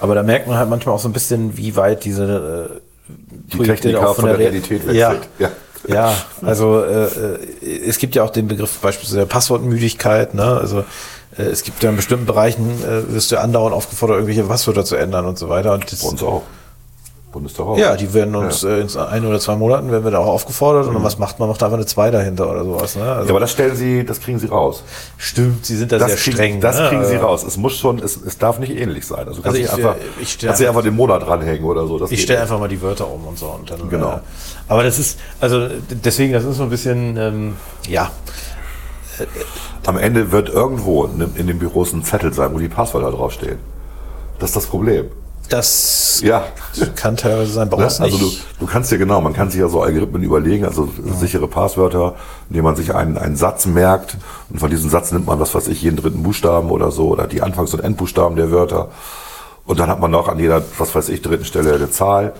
Aber da merkt man halt manchmal auch so ein bisschen, wie weit diese äh, Die Technik auch von der Rea- Realität wechselt. Ja. Ja. Ja, also äh, äh, es gibt ja auch den Begriff beispielsweise der Passwortmüdigkeit. Ne? Also äh, es gibt ja in bestimmten Bereichen, äh, wirst du andauernd aufgefordert, irgendwelche Passwörter zu ändern und so weiter. Und das, Bei uns auch. Bundestag auch. ja, die werden uns äh, in ein oder zwei Monaten werden wir da auch aufgefordert und dann was macht man? Macht einfach eine 2 dahinter oder sowas. Ne? Also, Ja, aber das stellen sie, das kriegen sie raus. stimmt, sie sind da Das, sehr kriegen, streng. das ne? kriegen sie Also- raus. Es muss schon, es, es darf nicht ähnlich sein. Also, Also ich, einfach, äh, ich kannst nicht einfach den Monat dranhängen oder so. Ich stelle einfach mal die Wörter um und so. Und dann, Genau. Äh, aber das ist, also deswegen, das ist so ein bisschen, ähm, ja, Am Ende wird irgendwo in, in den Büros ein Zettel sein, wo die Passwörter draufstehen. Das ist das Problem. Das Ja. kann teilweise sein, bei Ne? Also du, du kannst dir genau, man kann sich ja so Algorithmen überlegen, also sichere Passwörter, indem man sich einen, einen Satz merkt und von diesem Satz nimmt man, was weiß ich, jeden dritten Buchstaben oder so oder die Anfangs- und Endbuchstaben der Wörter und dann hat man noch an jeder, was weiß ich, dritten Stelle eine Zahl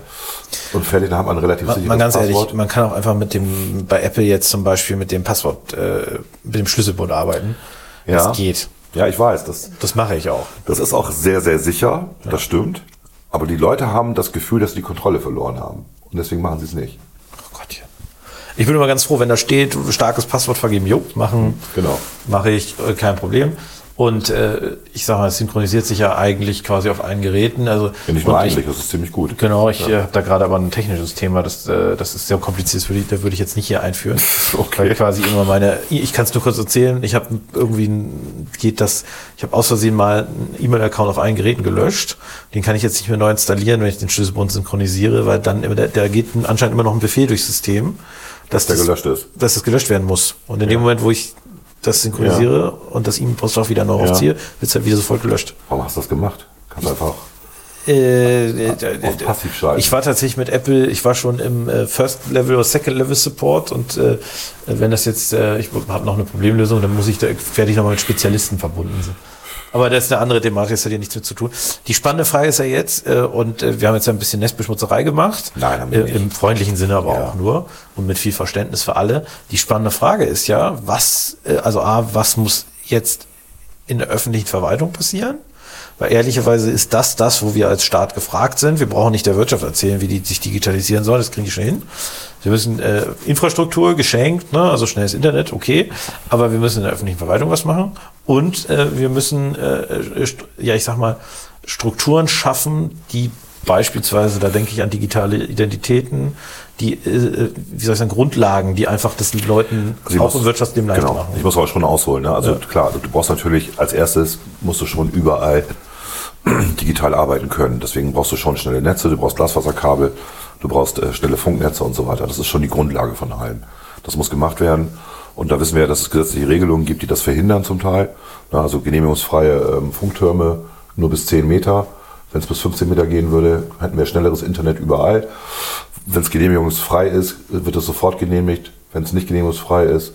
und fertig, dann hat man ein relativ Man, sicheres man ganz Passwort. ehrlich, man kann auch einfach mit dem, bei Apple jetzt zum Beispiel mit dem Passwort, äh, mit dem Schlüsselbund arbeiten. Ja. Das geht. Ja, ich weiß, das, Das mache ich auch. das ist auch sehr, sehr sicher, das stimmt. Aber die Leute haben das Gefühl, dass sie die Kontrolle verloren haben. Und deswegen machen sie es nicht. Oh Gottchen. Ich bin immer ganz froh, wenn da steht, starkes Passwort vergeben, jo, machen, Genau. mache ich, äh, kein Problem. Und äh, ich sage mal, es synchronisiert sich ja eigentlich quasi auf allen Geräten. Also Ja, nicht nur eigentlich, das ist ziemlich gut. Genau, ich äh, habe da gerade aber ein technisches Thema, das, äh, das ist sehr kompliziert, das würde ich, da würde ich jetzt nicht hier einführen. <laughs> Okay. Weil quasi immer meine, ich kann es nur kurz erzählen, ich habe irgendwie, geht das, ich habe aus Versehen mal einen E-Mail-Account auf allen Geräten gelöscht. Den kann ich jetzt nicht mehr neu installieren, wenn ich den Schlüsselbund synchronisiere, weil dann immer, der, der geht ein- anscheinend immer noch ein Befehl durchs System, dass der das- gelöscht ist. Dass das gelöscht werden muss. Und in dem Moment, wo ich das synchronisiere und das E-Mail-Postfach wieder neu Ja. aufziehe, wird es halt wieder sofort gelöscht. Warum hast du das gemacht? Kannst einfach Äh, äh, äh, auf passiv schalten. ich war tatsächlich mit Apple, ich war schon im äh, First Level oder Second Level Support und äh, wenn das jetzt, äh, ich habe noch eine Problemlösung, dann muss ich da, werde ich nochmal mit Spezialisten verbunden. So. Aber das ist eine andere Thematik, das hat hier nichts mit zu tun. Die spannende Frage ist ja jetzt, äh, und äh, wir haben jetzt ja ein bisschen Nestbeschmutzerei gemacht. Nein, haben wir äh, nicht. Im freundlichen Sinne aber Ja. auch nur und mit viel Verständnis für alle. Die spannende Frage ist ja, was, äh, also A, was muss jetzt in der öffentlichen Verwaltung passieren? Weil ehrlicherweise ist das das, wo wir als Staat gefragt sind. Wir brauchen nicht der Wirtschaft erzählen, wie die sich digitalisieren soll. Das kriegen die schon hin. Wir müssen äh, Infrastruktur geschenkt, ne? also schnelles Internet, okay. Aber wir müssen in der öffentlichen Verwaltung was machen. Und äh, wir müssen, äh, äh, ja, ich sag mal, Strukturen schaffen, die beispielsweise, da denke ich an digitale Identitäten, die, äh, wie soll ich sagen, Grundlagen, die einfach das den Leuten Also auch muss- im Wirtschaftsleben leicht genau, machen. Ich muss aber schon ausholen. Ne? Also klar, du brauchst natürlich als erstes musst du schon überall <clears throat> digital arbeiten können. Deswegen brauchst du schon schnelle Netze, du brauchst Glasfaserkabel, du brauchst äh, schnelle Funknetze und so weiter. Das ist schon die Grundlage von allem. Das muss gemacht werden. Und da wissen wir ja, dass es gesetzliche Regelungen gibt, die das verhindern zum Teil. Na, also genehmigungsfreie ähm, Funktürme nur bis 10 Meter. Wenn es bis 15 Meter gehen würde, hätten wir schnelleres Internet überall. Wenn es genehmigungsfrei ist, wird es sofort genehmigt. Wenn es nicht genehmigungsfrei ist,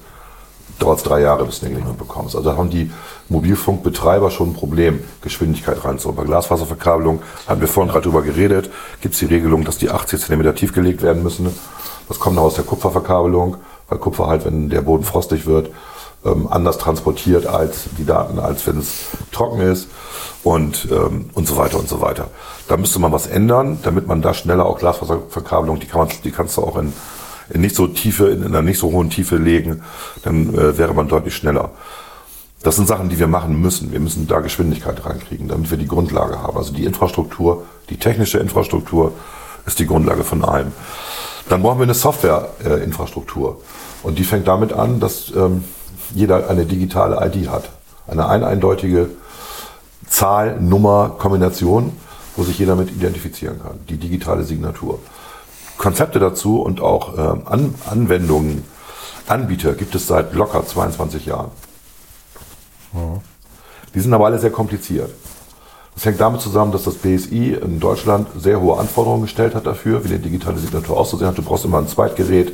dauert es drei Jahre, bis du eine Genehmigung bekommst. Also da haben die Mobilfunkbetreiber schon ein Problem, Geschwindigkeit reinzuholen. Bei Glasfaserverkabelung hatten wir vorhin gerade drüber geredet, gibt es die Regelung, dass die 80 cm tief gelegt werden müssen. Das kommt noch aus der Kupferverkabelung, weil Kupfer halt, wenn der Boden frostig wird, ähm, anders transportiert als die Daten, als wenn es trocken ist und, ähm, und so weiter und so weiter. Da müsste man was ändern, damit man da schneller auch Glasfaserverkabelung, die, kann man, die kannst du auch in, in nicht so tiefe, in einer nicht so hohen Tiefe legen, dann äh, wäre man deutlich schneller. Das sind Sachen, die wir machen müssen. Wir müssen da Geschwindigkeit reinkriegen, damit wir die Grundlage haben. Also die Infrastruktur, die technische Infrastruktur, ist die Grundlage von allem. Dann brauchen wir eine Softwareinfrastruktur. Und die fängt damit an, dass ähm, jeder eine digitale ID hat. Eine ein eindeutige Zahl, Nummer, Kombination, wo sich jeder mit identifizieren kann. Die digitale Signatur. Konzepte dazu und auch ähm, An Anwendungen, Anbieter gibt es seit locker 22 Jahren. Die sind aber alle sehr kompliziert. Das hängt damit zusammen, dass das BSI in Deutschland sehr hohe Anforderungen gestellt hat dafür, wie eine digitale Signatur auszusehen hat. Du brauchst immer ein Zweitgerät,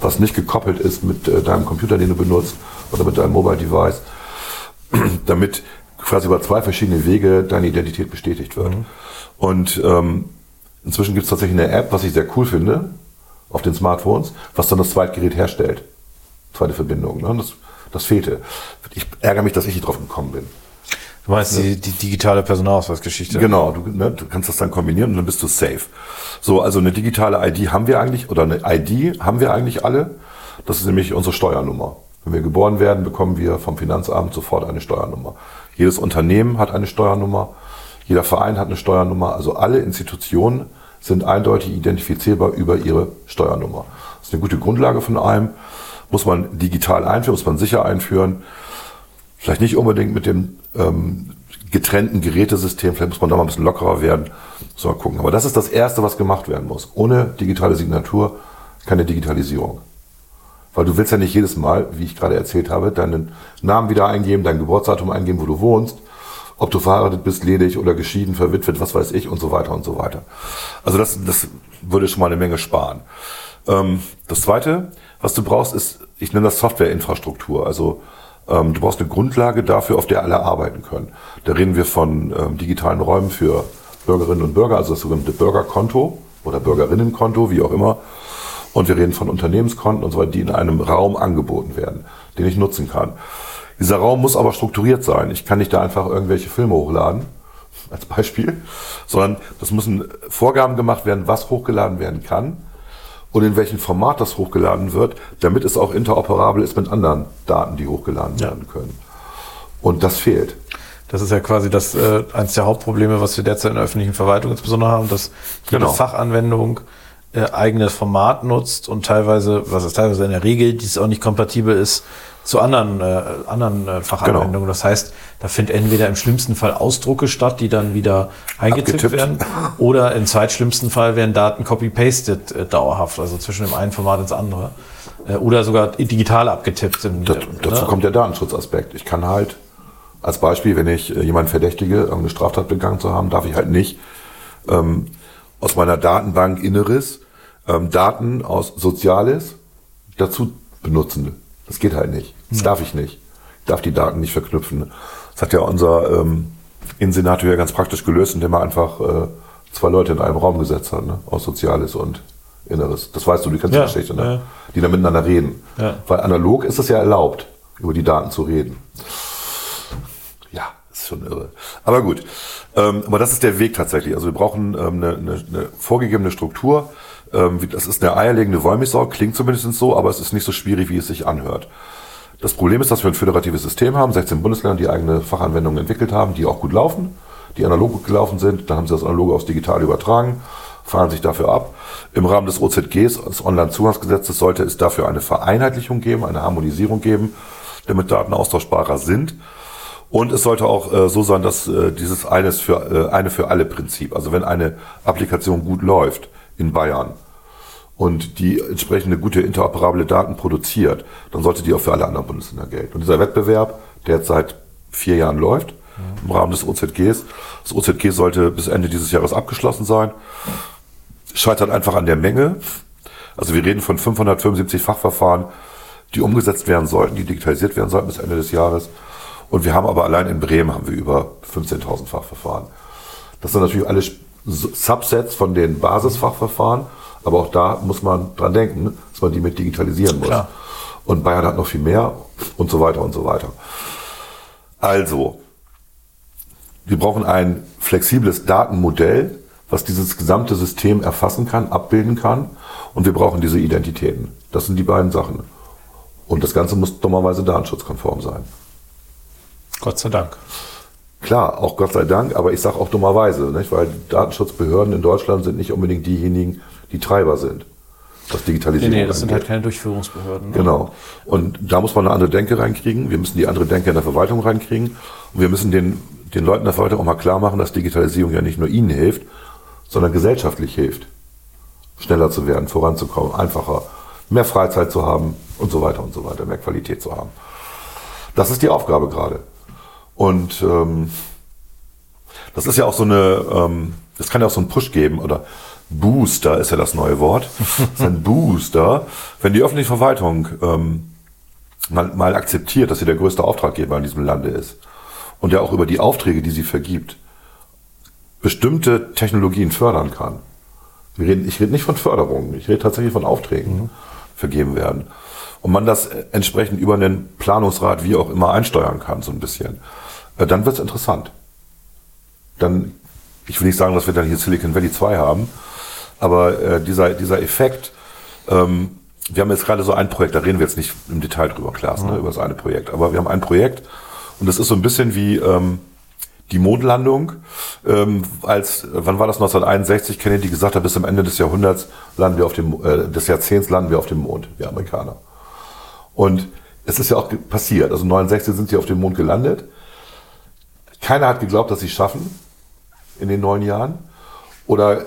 was nicht gekoppelt ist mit äh, deinem Computer, den du benutzt, oder mit deinem Mobile Device, <clears throat> damit quasi über zwei verschiedene Wege deine Identität bestätigt wird. Mhm. Und ähm, inzwischen gibt es tatsächlich eine App, was ich sehr cool finde, auf den Smartphones, was dann das Zweitgerät herstellt. Zweite Verbindung. Ne? Das, das fehlte. Ich ärgere mich, dass ich nicht drauf gekommen bin. Du meinst die, die digitale Personalausweisgeschichte? Genau, du, ne, du kannst das dann kombinieren und dann bist du safe. So, also eine digitale ID haben wir eigentlich, oder eine ID haben wir eigentlich alle. Das ist nämlich unsere Steuernummer. Wenn wir geboren werden, bekommen wir vom Finanzamt sofort eine Steuernummer. Jedes Unternehmen hat eine Steuernummer, jeder Verein hat eine Steuernummer, also alle Institutionen sind eindeutig identifizierbar über ihre Steuernummer. Das ist eine gute Grundlage von allem. Muss man digital einführen, muss man sicher einführen. Vielleicht nicht unbedingt mit dem ähm, getrennten Gerätesystem, vielleicht muss man da mal ein bisschen lockerer werden. So mal gucken. Aber das ist das Erste, was gemacht werden muss. Ohne digitale Signatur keine Digitalisierung. Weil du willst ja nicht jedes Mal, wie ich gerade erzählt habe, deinen Namen wieder eingeben, dein Geburtsdatum eingeben, wo du wohnst, ob du verheiratet bist, ledig oder geschieden, verwitwet, was weiß ich und so weiter und so weiter. Also das, das würde schon mal eine Menge sparen. Ähm, das Zweite, was du brauchst, ist, ich nenne das Softwareinfrastruktur. Also ähm, du brauchst eine Grundlage dafür, auf der alle arbeiten können. Da reden wir von ähm, digitalen Räumen für Bürgerinnen und Bürger, also das sogenannte Bürgerkonto oder Bürgerinnenkonto, wie auch immer. Und wir reden von Unternehmenskonten und so weiter, die in einem Raum angeboten werden, den ich nutzen kann. Dieser Raum muss aber strukturiert sein. Ich kann nicht da einfach irgendwelche Filme hochladen, <laughs> als Beispiel, sondern das müssen Vorgaben gemacht werden, was hochgeladen werden kann und in welchem Format das hochgeladen wird, damit es auch interoperabel ist mit anderen Daten, die hochgeladen ja. werden können. Und das fehlt. Das ist ja quasi das äh, eines der Hauptprobleme, was wir derzeit in der öffentlichen Verwaltung insbesondere haben, dass jede genau. Fachanwendung äh, eigenes Format nutzt und teilweise, was ist teilweise in der Regel, die es auch nicht kompatibel ist zu anderen, äh, anderen äh, Fachanwendungen. Genau. Das heißt, da findet entweder im schlimmsten Fall Ausdrucke statt, die dann wieder eingetippt werden, oder im zweitschlimmsten Fall werden Daten copy-pasted äh, dauerhaft, also zwischen dem einen Format ins andere. Äh, oder sogar digital abgetippt. Im, das, dazu ne? kommt der Datenschutzaspekt. Ich kann halt, als Beispiel, wenn ich äh, jemanden verdächtige, irgendeine Straftat begangen zu haben, darf ich halt nicht ähm, aus meiner Datenbank Inneres ähm, Daten aus Soziales dazu benutzen. Das geht halt nicht. Das ja. darf ich nicht. Ich darf die Daten nicht verknüpfen. Das hat ja unser ähm, Innensenator ja ganz praktisch gelöst, indem er einfach äh, zwei Leute in einem Raum gesetzt hat, ne? aus Soziales und Inneres. Das weißt du, die kennst ja, Geschichte, ne? Ja. die da miteinander reden. Ja. Weil analog ist es ja erlaubt, über die Daten zu reden. Ja, ist schon irre. Aber gut. Ähm, aber das ist der Weg tatsächlich. Also wir brauchen ähm, eine, eine, eine vorgegebene Struktur. Ähm, das ist eine eierlegende Wollmilchsau, klingt zumindest so, aber es ist nicht so schwierig, wie es sich anhört. Das Problem ist, dass wir ein föderatives System haben, 16 Bundesländer, die eigene Fachanwendungen entwickelt haben, die auch gut laufen, die analog gut gelaufen sind. Dann haben sie das analoge aufs Digitale übertragen, fahren sich dafür ab. Im Rahmen des OZGs, des Onlinezugangsgesetzes, sollte es dafür eine Vereinheitlichung geben, eine Harmonisierung geben, damit Daten austauschbarer sind. Und es sollte auch äh, so sein, dass äh, dieses eines für, äh, eine für alle Prinzip, also wenn eine Applikation gut läuft in Bayern, und die entsprechende gute interoperable Daten produziert, dann sollte die auch für alle anderen Bundesländer gelten. Und dieser Wettbewerb, der jetzt seit vier Jahren läuft, im Rahmen des OZGs, das OZG sollte bis Ende dieses Jahres abgeschlossen sein, scheitert einfach an der Menge. Also wir reden von 575 Fachverfahren, die umgesetzt werden sollten, die digitalisiert werden sollten bis Ende des Jahres. Und wir haben aber allein in Bremen haben wir über 15.000 Fachverfahren. Das sind natürlich alle Subsets von den Basisfachverfahren. Aber auch da muss man dran denken, dass man die mit digitalisieren muss. Klar. Und Bayern hat noch viel mehr und so weiter und so weiter. Also, wir brauchen ein flexibles Datenmodell, was dieses gesamte System erfassen kann, abbilden kann. Und wir brauchen diese Identitäten. Das sind die beiden Sachen. Und das Ganze muss dummerweise datenschutzkonform sein. Gott sei Dank. Klar, auch Gott sei Dank, aber ich sage auch dummerweise, nicht? weil Datenschutzbehörden in Deutschland sind nicht unbedingt diejenigen, die Treiber sind. Was Digitalisierung Nee, nee, das sind angeht. halt keine Durchführungsbehörden. ne? Genau. Und da muss man eine andere Denke reinkriegen. Wir müssen die andere Denke in der Verwaltung reinkriegen. Und wir müssen den, den Leuten der Verwaltung auch mal klar machen, dass Digitalisierung ja nicht nur ihnen hilft, sondern gesellschaftlich hilft. Schneller zu werden, voranzukommen, einfacher, mehr Freizeit zu haben und so weiter und so weiter, mehr Qualität zu haben. Das ist die Aufgabe gerade. Und ähm, das ist ja auch so eine, ähm, das kann ja auch so einen Push geben oder Booster ist ja das neue Wort. <laughs> Das ist ein Booster, wenn die öffentliche Verwaltung ähm, mal, mal akzeptiert, dass sie der größte Auftraggeber in diesem Lande ist und ja auch über die Aufträge, die sie vergibt, bestimmte Technologien fördern kann. Wir reden, ich rede nicht von Förderungen, ich rede tatsächlich von Aufträgen, vergeben werden. Und man das äh, entsprechend über einen Planungsrat wie auch immer einsteuern kann, so ein bisschen. Äh, Dann wird es interessant. Dann, ich will nicht sagen, dass wir dann hier Silicon Valley 2 haben, aber äh, dieser, dieser Effekt, ähm, wir haben jetzt gerade so ein Projekt, da reden wir jetzt nicht im Detail drüber, Klaas, ne, über das eine Projekt, aber wir haben ein Projekt und das ist so ein bisschen wie ähm, die Mondlandung, ähm, als, wann war das, 1961, Kennedy gesagt hat, bis zum Ende des Jahrhunderts landen wir auf dem, äh, des Jahrzehnts landen wir auf dem Mond, wir Amerikaner. Und es ist ja auch passiert, also 69 sind sie auf dem Mond gelandet. Keiner hat geglaubt, dass sie es schaffen in den neun Jahren. Oder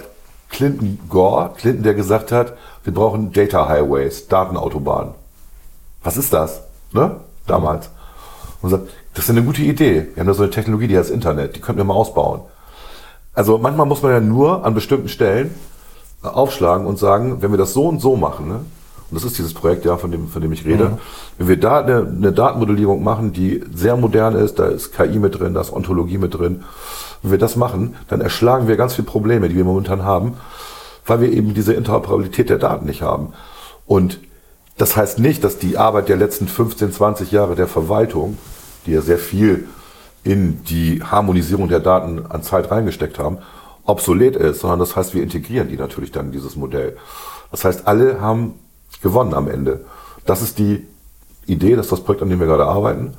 Clinton Gore, Clinton, der gesagt hat, wir brauchen Data Highways, Datenautobahnen. Was ist das? Ne? Damals. Und sagt, das ist eine gute Idee. Wir haben da so eine Technologie, die heißt Internet, die könnten wir mal ausbauen. Also manchmal muss man ja nur an bestimmten Stellen äh, aufschlagen und sagen, wenn wir das so und so machen, ne? und das ist dieses Projekt, ja, von dem, von dem ich rede, wenn wir da eine, eine Datenmodellierung machen, die sehr modern ist, da ist KI mit drin, da ist Ontologie mit drin, wenn wir das machen, dann erschlagen wir ganz viele Probleme, die wir momentan haben, weil wir eben diese Interoperabilität der Daten nicht haben. Und das heißt nicht, dass die Arbeit der letzten 15, 20 Jahre der Verwaltung, die ja sehr viel in die Harmonisierung der Daten an Zeit reingesteckt haben, obsolet ist, sondern das heißt, wir integrieren die natürlich dann in dieses Modell. Das heißt, alle haben gewonnen am Ende. Das ist die Idee, das ist das Projekt, an dem wir gerade arbeiten.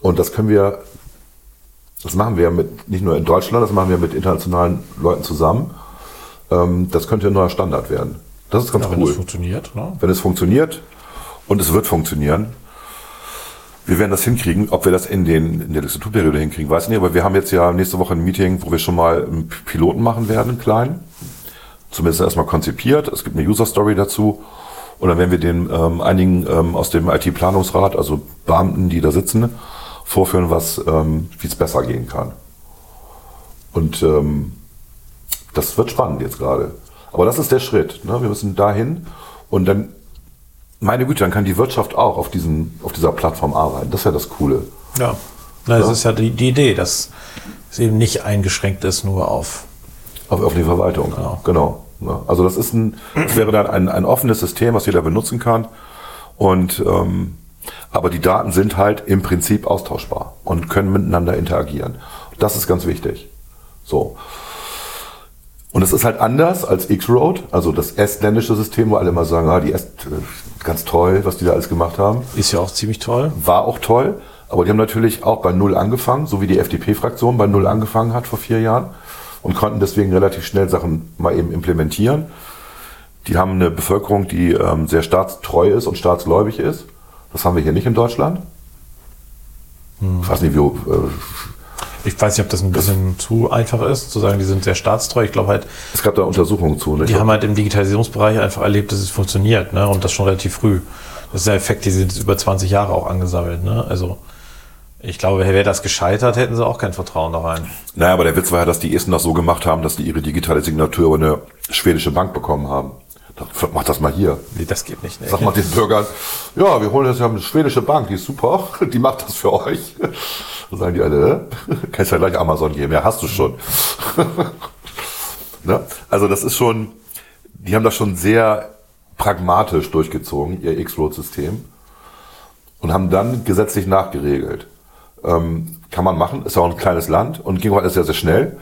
Und das können wir, das machen wir mit, nicht nur in Deutschland, das machen wir mit internationalen Leuten zusammen. Ähm, Das könnte ein neuer Standard werden. Das ist ganz Ja, wenn cool das funktioniert. Ne? wenn es funktioniert und es wird funktionieren. Wir werden das hinkriegen. Ob wir das in, den, in der Legislaturperiode hinkriegen, weiß ich nicht. Aber wir haben jetzt ja nächste Woche ein Meeting, wo wir schon mal einen Piloten machen werden, einen kleinen. Zumindest erstmal konzipiert. Es gibt eine User Story dazu. Und dann werden wir den ähm, einigen ähm, aus dem IT-Planungsrat, also Beamten, die da sitzen, vorführen, was, ähm, wie es besser gehen kann. Und ähm, das wird spannend jetzt gerade. Aber das ist der Schritt. Ne? Wir müssen dahin und dann, meine Güte, dann kann die Wirtschaft auch auf, diesen, auf dieser Plattform arbeiten. Das ist ja das Coole. Ja. Na, das ist ja die, die Idee, dass es eben nicht eingeschränkt ist nur auf. Auf öffentliche Verwaltung. Genau. Genau. Ja, also das ist ein, das wäre dann ein, ein offenes System, was jeder benutzen kann. Und ähm, aber die Daten sind halt im Prinzip austauschbar und können miteinander interagieren. Das ist ganz wichtig. So. Und es ist halt anders als X-Road, also das estländische System, wo alle immer sagen, ah, die Est, äh, ganz toll, was die da alles gemacht haben. Ist ja auch ziemlich toll. War auch toll, aber die haben natürlich auch bei Null angefangen, so wie die FDP-Fraktion bei Null angefangen hat vor vier Jahren und konnten deswegen relativ schnell Sachen mal eben implementieren. Die haben eine Bevölkerung, die ähm, sehr staatstreu ist und staatsgläubig ist. Das haben wir hier nicht in Deutschland. Ich weiß nicht, wie, äh, Ich weiß nicht, ob das ein bisschen zu einfach ist, zu sagen, die sind sehr staatstreu. Ich glaube halt, es gab da Untersuchungen zu. Ne? die haben halt im Digitalisierungsbereich einfach erlebt, dass es funktioniert, ne? Und das schon relativ früh. Das ist der Effekt, die sind über 20 Jahre auch angesammelt, ne? Also, ich glaube, wäre das gescheitert, hätten sie auch kein Vertrauen da rein. Naja, aber der Witz war ja, dass die Esten das so gemacht haben, dass die ihre digitale Signatur über eine schwedische Bank bekommen haben. Mach das mal hier. Nee, das geht nicht. Ne? Sag mal den Bürgern, ja, wir holen jetzt ja eine schwedische Bank, die ist super, <laughs> die macht das für euch. <laughs> Dann sagen die alle, äh, <laughs> kannst ja gleich Amazon geben, ja, hast du schon. ne? Also das ist schon, die haben das schon sehr pragmatisch durchgezogen, ihr X-Road-System, und haben dann gesetzlich nachgeregelt. Ähm, kann man machen, ist ja auch ein kleines Land und ging alles sehr, sehr schnell.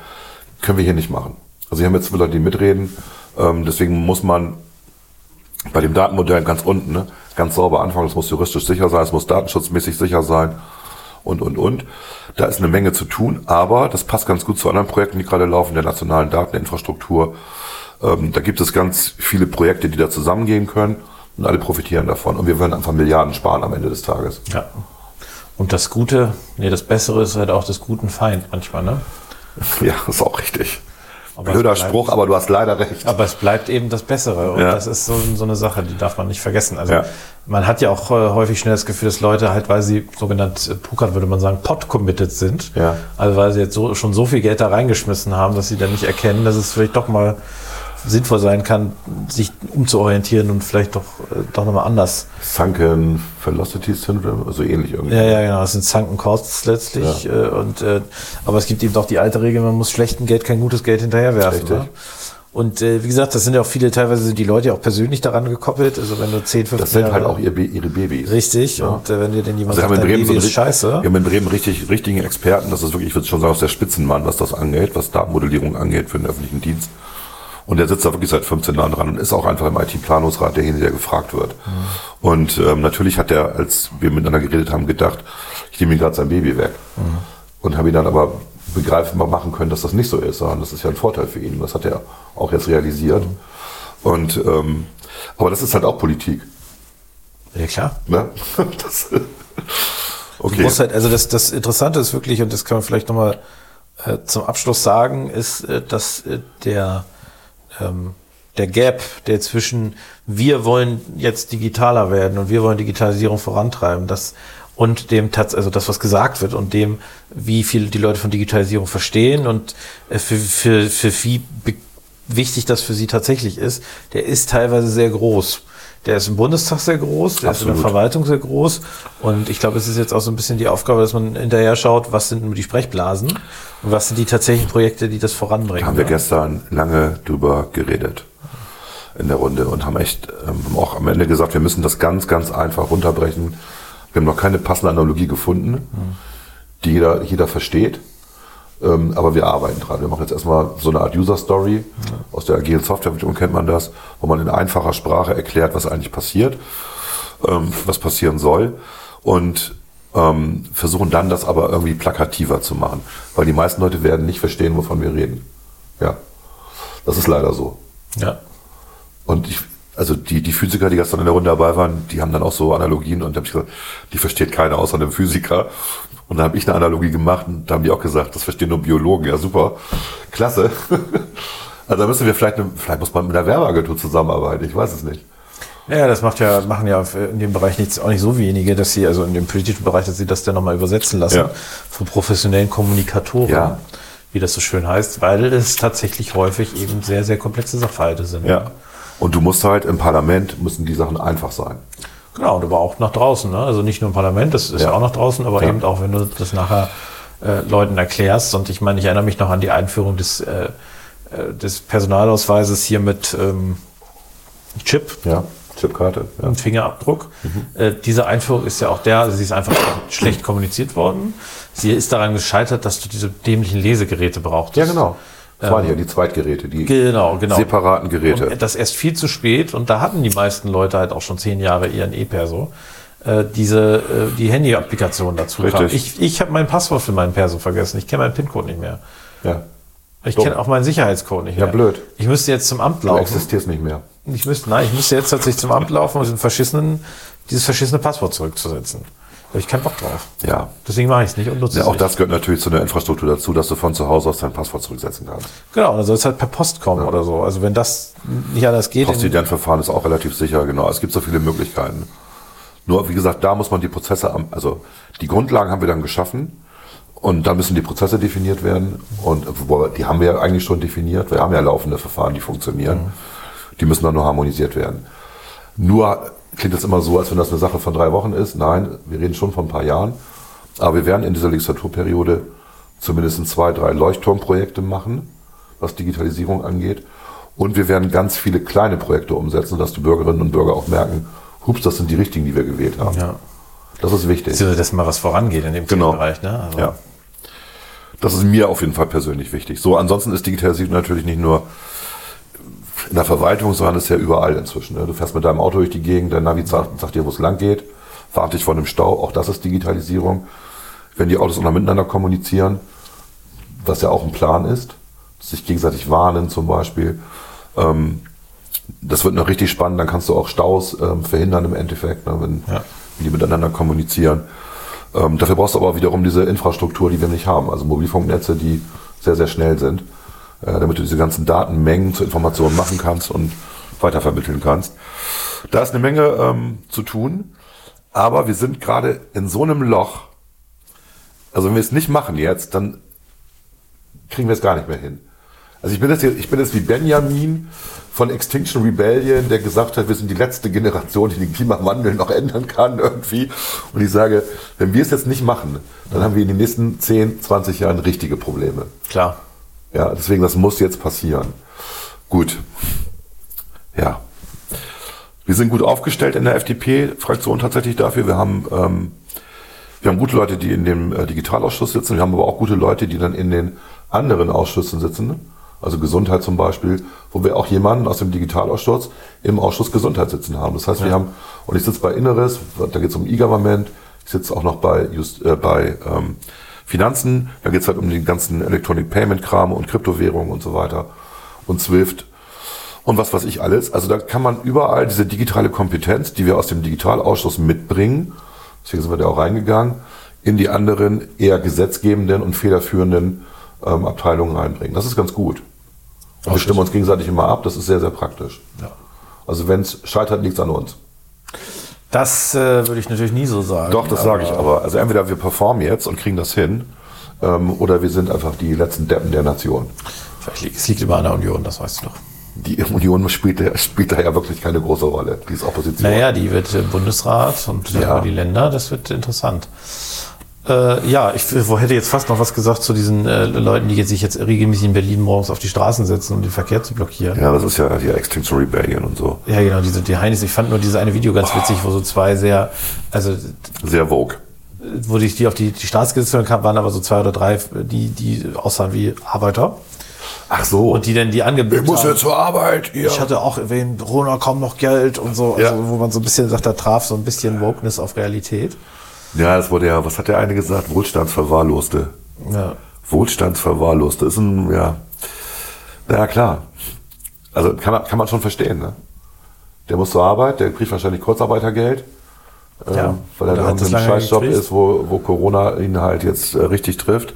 Können wir hier nicht machen. Also hier haben jetzt Leute, die mitreden, ähm, deswegen muss man bei dem Datenmodell ganz unten, ne, ganz sauber anfangen. Es muss juristisch sicher sein, es muss datenschutzmäßig sicher sein. und, und, und. Da ist eine Menge zu tun, aber das passt ganz gut zu anderen Projekten, die gerade laufen, der nationalen Dateninfrastruktur. Ähm, da gibt es ganz viele Projekte, die da zusammengehen können und alle profitieren davon. Und wir werden einfach Milliarden sparen am Ende des Tages. Ja. Und das Gute, nee, das Bessere ist halt auch des guten Feind manchmal, ne? Ja, ist auch richtig. Aber Blöder bleibt- Spruch, aber du hast leider recht. Aber es bleibt eben das Bessere. Und Ja. das ist so, so eine Sache, die darf man nicht vergessen. Also Ja. man hat ja auch äh, häufig schnell das Gefühl, dass Leute halt, weil sie sogenannt äh, pokern, würde man sagen, pot-committed sind. Ja. Also weil sie jetzt so, schon so viel Geld da reingeschmissen haben, dass sie dann nicht erkennen, dass es vielleicht doch mal sinnvoll sein kann, sich umzuorientieren und vielleicht doch, äh, doch nochmal anders. Sunken Velocity Syndrome, so ähnlich irgendwie. Ja, ja, genau. Das sind Sunken Costs letztlich. Äh, und, äh, aber es gibt eben doch die alte Regel, man muss schlechten Geld kein gutes Geld hinterherwerfen. Ne? Und äh, wie gesagt, das sind ja auch viele, teilweise sind die Leute ja auch persönlich daran gekoppelt. Also wenn du 10, 15 Das sind Jahre- halt auch ihr, Ba- ihre Babys. Richtig. Und äh, wenn dir denn jemand Also in dein so Baby einen, ist scheiße. wir haben in Bremen richtig, richtigen Experten. Das ist wirklich, ich würde schon sagen, aus der Spitzenmann, was das angeht, was Datenmodellierung angeht für den öffentlichen Dienst. Und der sitzt da wirklich seit 15 Jahren dran und ist auch einfach im IT-Planungsrat derjenige, der gefragt wird. Und ähm, natürlich hat er, als wir miteinander geredet haben, gedacht, ich nehme ihm gerade sein Baby weg. Und habe ihn dann aber begreifbar machen können, dass das nicht so ist, sondern das ist ja ein Vorteil für ihn. Das hat er auch jetzt realisiert. Und ähm, aber das ist halt auch Politik. Ja, klar. Ne? <laughs> Das, Du okay. musst halt, also das, das Interessante ist wirklich, und das kann man vielleicht nochmal äh, zum Abschluss sagen, ist, äh, dass äh, der, ähm, der Gap, der zwischen wir wollen jetzt digitaler werden und wir wollen Digitalisierung vorantreiben, das und dem also das, was gesagt wird und dem, wie viel die Leute von Digitalisierung verstehen und äh, für, für, für wie wichtig das für sie tatsächlich ist, der ist teilweise sehr groß. Der ist im Bundestag sehr groß, der ist in der Absolut. Verwaltung sehr groß. Und ich glaube, es ist jetzt auch so ein bisschen die Aufgabe, dass man hinterher schaut, was sind nur die Sprechblasen und was sind die tatsächlichen Projekte, die das voranbringen. Da haben wir gestern lange drüber geredet in der Runde und haben echt ähm, auch am Ende gesagt, wir müssen das ganz, ganz einfach runterbrechen. Wir haben noch keine passende Analogie gefunden, die jeder, jeder versteht. Ähm, aber wir arbeiten dran. Wir machen jetzt erstmal so eine Art User Story. Aus der agilen Softwareentwicklung kennt man das, wo man in einfacher Sprache erklärt, was eigentlich passiert, ähm, was passieren soll. Und ähm, versuchen dann das aber irgendwie plakativer zu machen. Weil die meisten Leute werden nicht verstehen, wovon wir reden. Ja. Das ist leider so. Ja. Und ich, also die, die Physiker, die gestern in der Runde dabei waren, die haben dann auch so Analogien und da hab ich gesagt, die versteht keiner außer dem Physiker. Und dann habe ich eine Analogie gemacht und da haben die auch gesagt, das verstehen nur Biologen. Ja, super. Klasse. <laughs> Also da müssen wir vielleicht, eine, vielleicht muss man mit einer Werbeagentur zusammenarbeiten, ich weiß es nicht. Ja, das macht ja, machen ja in dem Bereich nichts, auch nicht so wenige, dass sie, also in dem politischen Bereich, dass sie das dann nochmal übersetzen lassen Ja. von professionellen Kommunikatoren, Ja. wie das so schön heißt, weil es tatsächlich häufig eben sehr, sehr komplexe Sachverhalte sind. Ja. Und du musst halt im Parlament, müssen die Sachen einfach sein. Genau, und aber auch nach draußen. Ne? Also nicht nur im Parlament, das ist ja, Ja. auch nach draußen, aber Ja. eben auch, wenn du das nachher äh, Leuten erklärst. Und ich meine, ich erinnere mich noch an die Einführung des, äh, äh, des Personalausweises hier mit ähm, Chip Ja. Chipkarte. Ja. und Fingerabdruck. Äh, diese Einführung ist ja auch der, also sie ist einfach <coughs> schlecht kommuniziert worden. Sie ist daran gescheitert, dass du diese dämlichen Lesegeräte brauchst. ja, genau. Das waren ja die Zweitgeräte, die Genau, genau. separaten Geräte. Und das erst viel zu spät und da hatten die meisten Leute halt auch schon zehn Jahre ihren E-Perso. Äh, diese äh, die Handy-Applikation dazu Richtig. kam. Ich, ich habe mein Passwort für meinen Perso vergessen. Ich kenne meinen PIN-Code nicht mehr. ja. Ich kenne auch meinen Sicherheitscode nicht Ja, mehr. blöd. Ich müsste jetzt zum Amt Du laufen. existierst nicht mehr. Ich müsste, nein, ich müsste jetzt tatsächlich zum Amt laufen, um diesen verschissenen, dieses verschissene Passwort zurückzusetzen. Habe ich keinen Bock drauf. Ja. Deswegen mache ich es nicht und nutze Ja, es auch nicht. das gehört natürlich zu der Infrastruktur dazu, dass du von zu Hause aus dein Passwort zurücksetzen kannst. Genau, dann soll es halt per Post kommen oder so. Also wenn das nicht anders geht, Postidentverfahren ist auch relativ sicher, genau. Es gibt so viele Möglichkeiten. Nur, wie gesagt, da muss man die Prozesse, also die Grundlagen haben wir dann geschaffen und da müssen die Prozesse definiert werden und die haben wir ja eigentlich schon definiert. Wir haben ja laufende Verfahren, die funktionieren. Die müssen dann nur harmonisiert werden. Nur klingt das immer so, als wenn das eine Sache von drei Wochen ist. Nein, wir reden schon von ein paar Jahren. Aber wir werden in dieser Legislaturperiode zumindest zwei, drei Leuchtturmprojekte machen, was Digitalisierung angeht. Und wir werden ganz viele kleine Projekte umsetzen, dass die Bürgerinnen und Bürger auch merken, hups, das sind die richtigen, die wir gewählt haben. Ja. Das ist wichtig. so, dass mal was vorangeht in dem Genau. Bereich. Ne? Also, Ja. Das ist mir auf jeden Fall persönlich wichtig. So, ansonsten ist Digitalisierung natürlich nicht nur in der Verwaltung, sondern ist ja überall inzwischen. ne? Du fährst mit deinem Auto durch die Gegend, dein Navi sagt, sagt dir, wo es lang geht, warnt dich vor einem Stau, auch das ist Digitalisierung. wenn die Autos auch noch miteinander kommunizieren, was ja auch ein Plan ist, sich gegenseitig warnen zum Beispiel. Ähm, das wird noch richtig spannend, dann kannst du auch Staus ähm, verhindern im Endeffekt, ne, wenn, Ja. wenn die miteinander kommunizieren. Ähm, dafür brauchst du aber wiederum diese Infrastruktur, die wir nicht haben, also Mobilfunknetze, die sehr, sehr schnell sind, damit du diese ganzen Datenmengen zur Information machen kannst und weitervermitteln kannst. Da ist eine Menge ähm, zu tun, aber wir sind gerade in so einem Loch, also wenn wir es nicht machen jetzt, dann kriegen wir es gar nicht mehr hin. Also ich bin jetzt, hier, ich bin jetzt wie Benjamin von Extinction Rebellion, der gesagt hat, wir sind die letzte Generation, die den Klimawandel noch ändern kann irgendwie. Und ich sage, wenn wir es jetzt nicht machen, dann haben wir in den nächsten 10, 20 Jahren richtige Probleme. Klar. Ja, deswegen, das muss jetzt passieren. Gut. Ja. Wir sind gut aufgestellt in der FDP-Fraktion tatsächlich dafür. Wir haben, ähm, wir haben gute Leute, die in dem äh, Digitalausschuss sitzen. Wir haben aber auch gute Leute, die dann in den anderen Ausschüssen sitzen. Also Gesundheit zum Beispiel, wo wir auch jemanden aus dem Digitalausschuss im Ausschuss Gesundheit sitzen haben. Das heißt, wir haben, und ich sitze bei Inneres, da geht es um E-Government, ich sitze auch noch bei, Just, äh, bei ähm, Finanzen, da geht es halt um den ganzen Electronic Payment Kram und Kryptowährungen und so weiter und Swift und was weiß ich alles. Also da kann man überall diese digitale Kompetenz, die wir aus dem Digitalausschuss mitbringen, deswegen sind wir da auch reingegangen, in die anderen eher gesetzgebenden und federführenden ähm, Abteilungen reinbringen. Das ist ganz gut. Und wir stimmen uns gegenseitig immer ab, das ist sehr, sehr praktisch. Ja. Also wenn es scheitert, liegt es an uns. Das äh, würde ich natürlich nie so sagen. Doch, das sage ich aber. Also entweder wir performen jetzt und kriegen das hin, ähm, oder wir sind einfach die letzten Deppen der Nation. Vielleicht liegt, es liegt immer an der Union, das weißt du doch. Die Union spielt, da- spielt da ja wirklich keine große Rolle. Die ist Opposition. Naja, die wird im Bundesrat und Ja. ja. die Länder, das wird interessant. Äh, ja, ich wo hätte jetzt fast noch was gesagt zu diesen äh, Leuten, die jetzt sich jetzt regelmäßig in Berlin morgens auf die Straßen setzen, um den Verkehr zu blockieren. Ja, das ist ja die Extinction Rebellion und so. Ja, genau, diese die Heinis. Ich fand nur dieses eine Video ganz witzig, wo so zwei sehr, also Sehr vogue. wo ich die auf die, die Straße gesetzt haben, waren aber so zwei oder drei, die, die aussahen wie Arbeiter. Ach so. Und die dann die angebildet haben. zur Arbeit. Hier. Ich hatte auch erwähnt, Corona kaum noch Geld und so, also Ja. wo man so ein bisschen sagt, da traf so ein bisschen Wokeness auf Realität. Ja, das wurde ja, was hat der eine gesagt? Wohlstandsverwahrloste. Ja. Wohlstandsverwahrloste. Ist ein, ja. Ja, klar. Also kann, man- kann man schon verstehen, ne? Der muss zur Arbeit, der kriegt wahrscheinlich Kurzarbeitergeld. ähm, Ja, weil er da in einem Scheißjob ist, wo, wo Corona ihn halt jetzt äh, richtig trifft.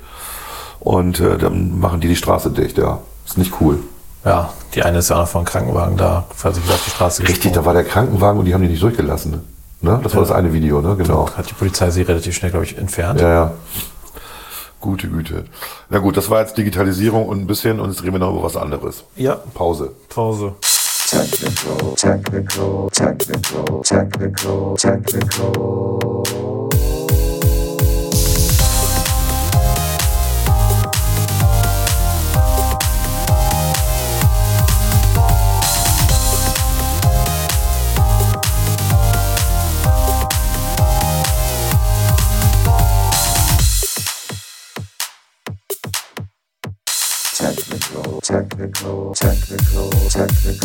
Und äh, dann machen die die Straße dicht, ja. Ist nicht cool. Ja, die eine ist ja auch noch von Krankenwagen da, falls ich auf die Straße Richtig, da war der Krankenwagen und die haben die nicht durchgelassen. Ne? Das war das eine Video, ne? Genau. Hat die Polizei sie relativ schnell, glaube ich, entfernt. Ja, ja. Gute Güte. Na gut, das war jetzt Digitalisierung und ein bisschen und jetzt reden wir noch über was anderes. Ja, Pause. Pause. Technical, technical, technical, technical, technical. Technical, technical, technical,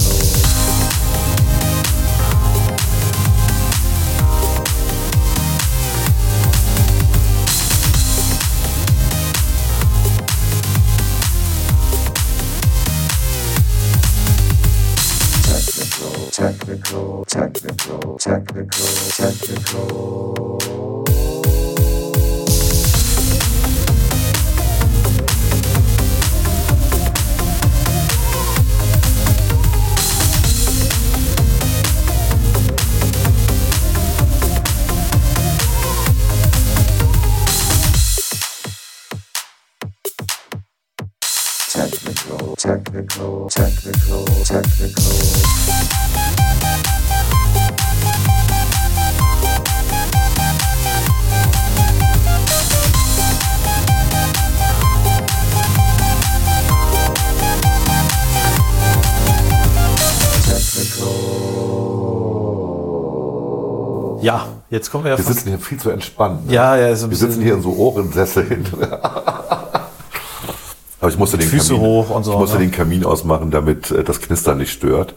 technical. Technical, technical, technical, technical, technical. Technical, technical, technical, technical. Ja, jetzt kommen wir ja Wir sitzen hier viel zu entspannt. Ne? Ja, ja, so ein Wir sitzen hier in so Ohrensessel hinten. Aber <laughs> ich musste den Füße Kamin, hoch und so, ich musste ne? den Kamin ausmachen, damit äh, das Knistern nicht stört.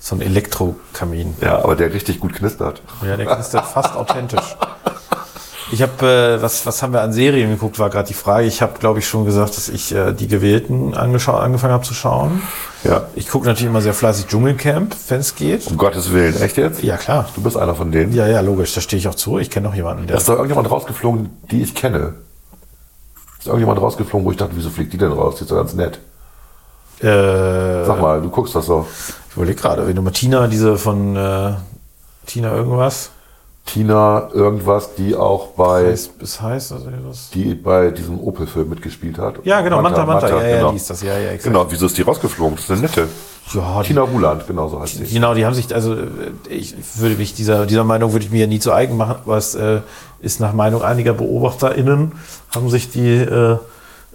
So ein Elektrokamin. Ja, aber der richtig gut knistert. Ja, der knistert fast authentisch. Ich habe, äh, was, was haben wir an Serien geguckt, war gerade die Frage. Ich habe, glaube ich, schon gesagt, dass ich äh, die Gewählten angefangen habe zu schauen. Ja. Ich gucke natürlich immer sehr fleißig Dschungelcamp, wenn es geht. Um Gottes Willen, echt jetzt? Ja, klar. Du bist einer von denen? Ja, ja, logisch, da stehe ich auch zu. Ich kenne noch jemanden, Da der. ist doch irgendjemand rausgeflogen, die ich kenne. Ist irgendjemand rausgeflogen, wo ich dachte, wieso fliegt die denn raus? Die ist doch ganz nett. Äh, Sag mal, du guckst das doch. ich überlege gerade, wenn du mal Tina, diese von äh, Tina irgendwas, Tina irgendwas, die auch bei, heißt, bis heißt also was? die bei diesem Opel-Film mitgespielt hat. Ja, genau, Manta, Manta, ja, ja, genau. die ist das, ja, ja, exakt. Genau, wieso ist die rausgeflogen? Das ist eine nette. Ja, die, Tina Ruland, genau so heißt sie. Genau, die haben sich, also äh, ich würde mich dieser, dieser Meinung würde ich mir nie zu eigen machen, es äh, ist nach Meinung einiger BeobachterInnen, haben sich die äh,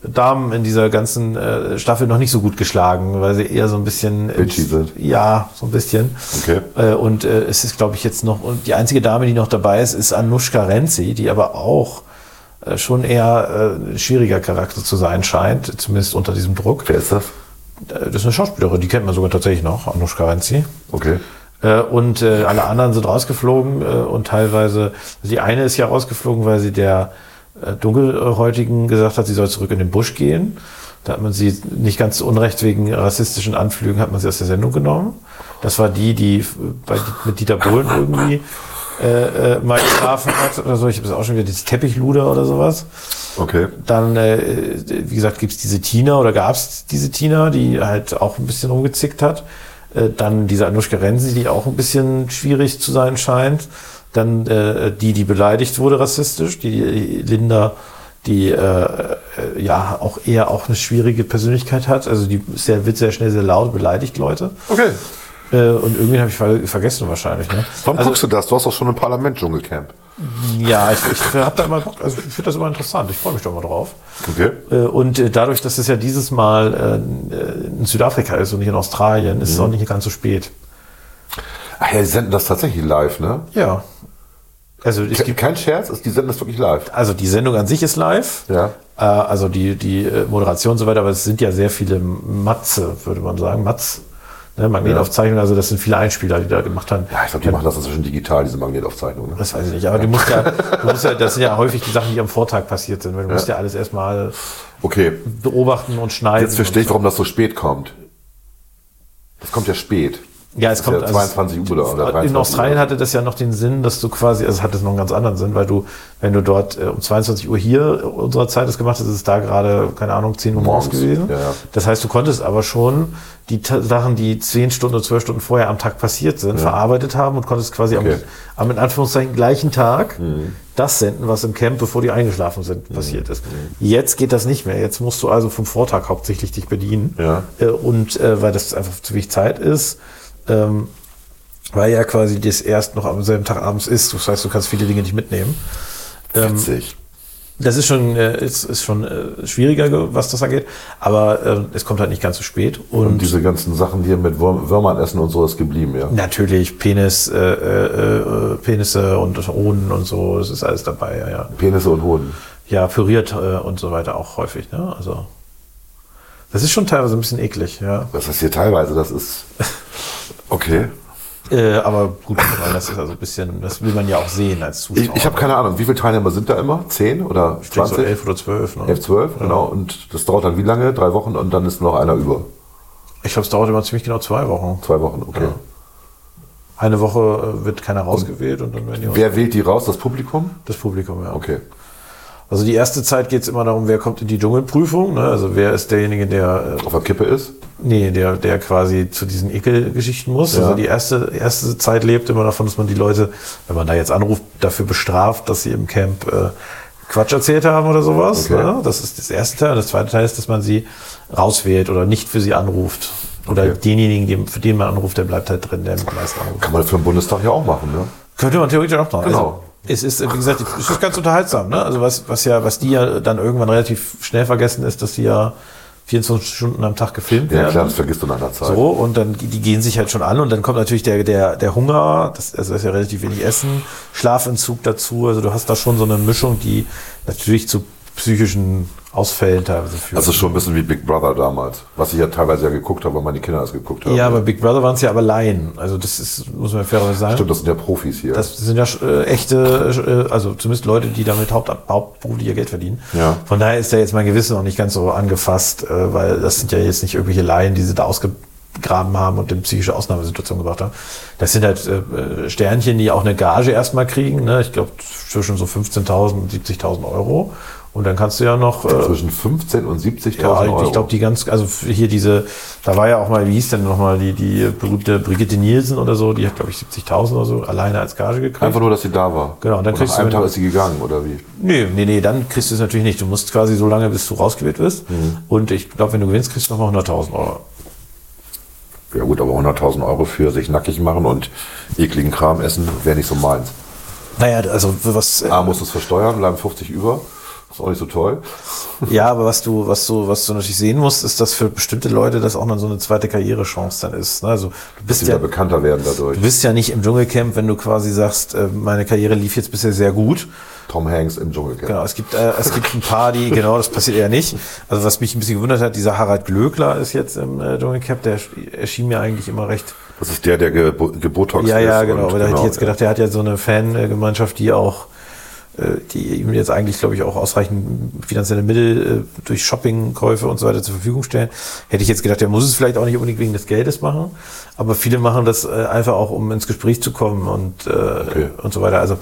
Damen in dieser ganzen äh, Staffel noch nicht so gut geschlagen, weil sie eher so ein bisschen Bitchy sind. Ja, so ein bisschen. Okay. Äh, und äh, es ist, glaube ich, jetzt noch, und die einzige Dame, die noch dabei ist, ist Anushka Renzi, die aber auch äh, schon eher äh, ein schwieriger Charakter zu sein scheint, zumindest unter diesem Druck. Wer ist das? Äh, Das ist eine Schauspielerin, die kennt man sogar tatsächlich noch, Anushka Renzi. Okay. Äh, und äh, alle anderen sind rausgeflogen äh, und teilweise, also die eine ist ja rausgeflogen, weil sie der äh, Dunkelhäutigen gesagt hat, sie soll zurück in den Busch gehen. Da hat man sie nicht ganz zu Unrecht wegen rassistischen Anflügen hat man sie aus der Sendung genommen. Das war die, die bei, mit Dieter Bohlen irgendwie äh, äh, mal geschlafen hat oder so. Ich habe es auch schon wieder, dieses Teppichluder oder sowas. Okay. Dann, äh, wie gesagt, gibt's diese Tina oder gab's diese Tina, die halt auch ein bisschen rumgezickt hat. Äh, dann diese Anushka Renzi, die auch ein bisschen schwierig zu sein scheint. Dann äh, die, die beleidigt wurde rassistisch, die Linda, die äh, äh, ja auch eher auch eine schwierige Persönlichkeit hat. Also die sehr, wird sehr schnell sehr laut, beleidigt Leute. Okay. Äh, und irgendwie habe ich ver vergessen wahrscheinlich. Ne? Warum Also- guckst du das? Du hast doch schon im Parlament Dschungelcamp. Ja, ich, ich habe da immer also ich finde das immer interessant. Ich freue mich doch mal drauf. Okay. Äh, Und äh, dadurch, dass es ja dieses Mal in Südafrika ist und nicht in Australien, ist es auch nicht ganz so spät. Ach ja, die senden das tatsächlich live, ne? Ja. Also es Ke- gibt, Kein Scherz, ist- die senden das wirklich live. also die Sendung an sich ist live. Ja. Also die, die Moderation und so weiter, aber es sind ja sehr viele Matze, würde man sagen. Matz, ne, Magnetaufzeichnungen, also das sind viele Einspieler, die da gemacht haben. Ja, ich glaube, die machen das inzwischen digital, diese Magnetaufzeichnung. Ne? Das weiß ich nicht, aber du musst ja, du musst ja, das sind ja häufig die Sachen, die am Vortag passiert sind, weil du musst ja alles erstmal Okay, beobachten und schneiden. jetzt verstehe ich, warum das so spät kommt. Das kommt ja spät. Ja, es kommt ja also- 22 Uhr oder- oder 23 In Australien Uhr. hatte das ja noch den Sinn, dass du quasi, also es hat das noch einen ganz anderen Sinn, weil du, wenn du dort äh, um 22 Uhr hier unserer Zeit das gemacht hast, ist es da gerade, keine Ahnung, 10 Uhr morgens Morgens, gewesen. ja, ja. Das heißt, du konntest aber schon die Sachen, die 10 Stunden oder 12 Stunden vorher am Tag passiert sind, verarbeitet haben und konntest quasi Okay. Mhm. am, am in Anführungszeichen gleichen Tag das senden, was im Camp, bevor die eingeschlafen sind, passiert ist. Jetzt geht das nicht mehr. Jetzt musst du also vom Vortag hauptsächlich dich bedienen. Ja. Äh, und äh, weil das einfach zu wenig Zeit ist, ähm, weil ja quasi das erst noch am selben Tag abends ist. Das heißt, du kannst viele Dinge nicht mitnehmen. Ähm, Witzig. das ist schon, äh, ist, ist schon äh, schwieriger, ge- was das angeht, aber äh, es kommt halt nicht ganz so spät. Und, Und diese ganzen Sachen hier mit Wurm, Würmern essen und so ist geblieben, ja. natürlich Penis, äh, äh, äh, Penisse und Hoden und so, das ist alles dabei, ja, ja. Penisse und Hoden. Ja, püriert und so weiter auch häufig, ne? Also das ist schon teilweise ein bisschen eklig, ja. Das ist hier teilweise, das ist. <laughs> Okay. Äh, aber gut, das ist also ein bisschen, das will man ja auch sehen als Zuschauer. Ich, ich habe keine Ahnung, wie viele Teilnehmer sind da immer? Zehn oder Ich denke so 20? elf oder zwölf. Ne? 11, 12, genau. Und das dauert dann wie lange? Drei Wochen und dann ist noch einer über. Ich glaube, es dauert immer ziemlich genau zwei Wochen. Zwei Wochen, okay. Ja. Eine Woche äh, wird keiner rausgewählt und dann werden die Wer wählt die raus? Das Publikum? das Publikum, ja. Okay. Also die erste Zeit geht es immer darum, wer kommt in die Dschungelprüfung. Ne? Also wer ist derjenige, der äh, Auf der Kippe ist? Nee, der, der quasi zu diesen Ekelgeschichten muss. Ja. Also die erste, erste Zeit lebt immer davon, dass man die Leute, wenn man da jetzt anruft, dafür bestraft, dass sie im Camp äh, Quatsch erzählt haben oder sowas. Okay. Ne? Das ist das erste Teil. Und das zweite Teil ist, dass man sie rauswählt oder nicht für sie anruft. Oder Okay. denjenigen, dem- für den man anruft, der bleibt halt drin, der meisten anruft. Kann man für den Bundestag ja auch machen, ne? Könnte man theoretisch auch machen. Genau. Also, es ist, wie gesagt, es ist ganz unterhaltsam. Ne? Also was, was ja, was die ja dann irgendwann relativ schnell vergessen ist, dass die ja 24 Stunden am Tag gefilmt Ja, werden. klar, das vergisst du in einer Zeit. So, und dann, die gehen sich halt schon an und dann kommt natürlich der, der, der Hunger, das, also das ist ja relativ wenig Essen, Schlafentzug dazu, also du hast da schon so eine Mischung, die natürlich zu psychischen Ausfällen teilweise führen. Also schon ein bisschen wie Big Brother damals, was ich ja teilweise ja geguckt habe, weil meine Kinder das geguckt haben. ja, aber Big Brother waren es ja aber Laien. Also das ist, muss man fairerweise sagen. Stimmt, das sind ja Profis hier. Das sind ja äh, echte, äh, also zumindest Leute, die damit haupt, hauptberuflich ihr Geld verdienen. Ja. Von daher ist da jetzt mein Gewissen noch nicht ganz so angefasst, äh, weil das sind ja jetzt nicht irgendwelche Laien, die sie da ausgegraben haben und in psychische Ausnahmesituation gebracht haben. Das sind halt äh, Sternchen, die auch eine Gage erstmal kriegen. Ne? Ich glaube zwischen so 15.000 und 70.000 Euro. Und dann kannst du ja noch äh, Zwischen 15 und 70.000 ja, Euro. ich glaube, die ganz, also hier diese, da war ja auch mal, wie hieß denn nochmal, die, die berühmte Brigitte Nielsen oder so, die hat, glaube ich, 70.000 oder so alleine als Gage gekriegt. Einfach nur, dass sie da war. Genau, und dann und kriegst nach du- einem Tag ist sie gegangen, oder wie? Nee, nee, nee, dann kriegst du es natürlich nicht. Du musst quasi so lange, bis du rausgewählt wirst. Mhm. Und ich glaube, wenn du gewinnst, kriegst du nochmal 100.000 Euro. Ja gut, aber 100.000 Euro für sich nackig machen und ekligen Kram essen, wäre nicht so meins. Naja, also was, äh, A, muss es versteuern, bleiben 50 über. Ist auch nicht so toll. ja, aber was du, was du, was du natürlich sehen musst, ist, dass für bestimmte Leute das auch noch so eine zweite Karrierechance dann ist. ne? Also du bist ja, bekannter werden dadurch. du bist ja nicht im Dschungelcamp, wenn du quasi sagst, äh, meine Karriere lief jetzt bisher sehr gut. Tom Hanks im Dschungelcamp. Genau, es gibt, äh, es gibt ein paar, die, <laughs> genau, das passiert eher nicht. Also was mich ein bisschen gewundert hat, dieser Harald Glöckler ist jetzt im äh, Dschungelcamp, der erschien mir eigentlich immer recht Das ist der, der gebo gebotox Ja, ist. ja, genau. und Aber da hätte ich jetzt gedacht, der hat ja so eine Fangemeinschaft, die auch, die ihm jetzt eigentlich, glaube ich, auch ausreichend finanzielle Mittel äh, durch Shoppingkäufe und so weiter zur Verfügung stellen. Hätte ich jetzt gedacht, der muss es vielleicht auch nicht unbedingt wegen des Geldes machen. Aber viele machen das äh, einfach auch, um ins Gespräch zu kommen und, äh, und so weiter. Also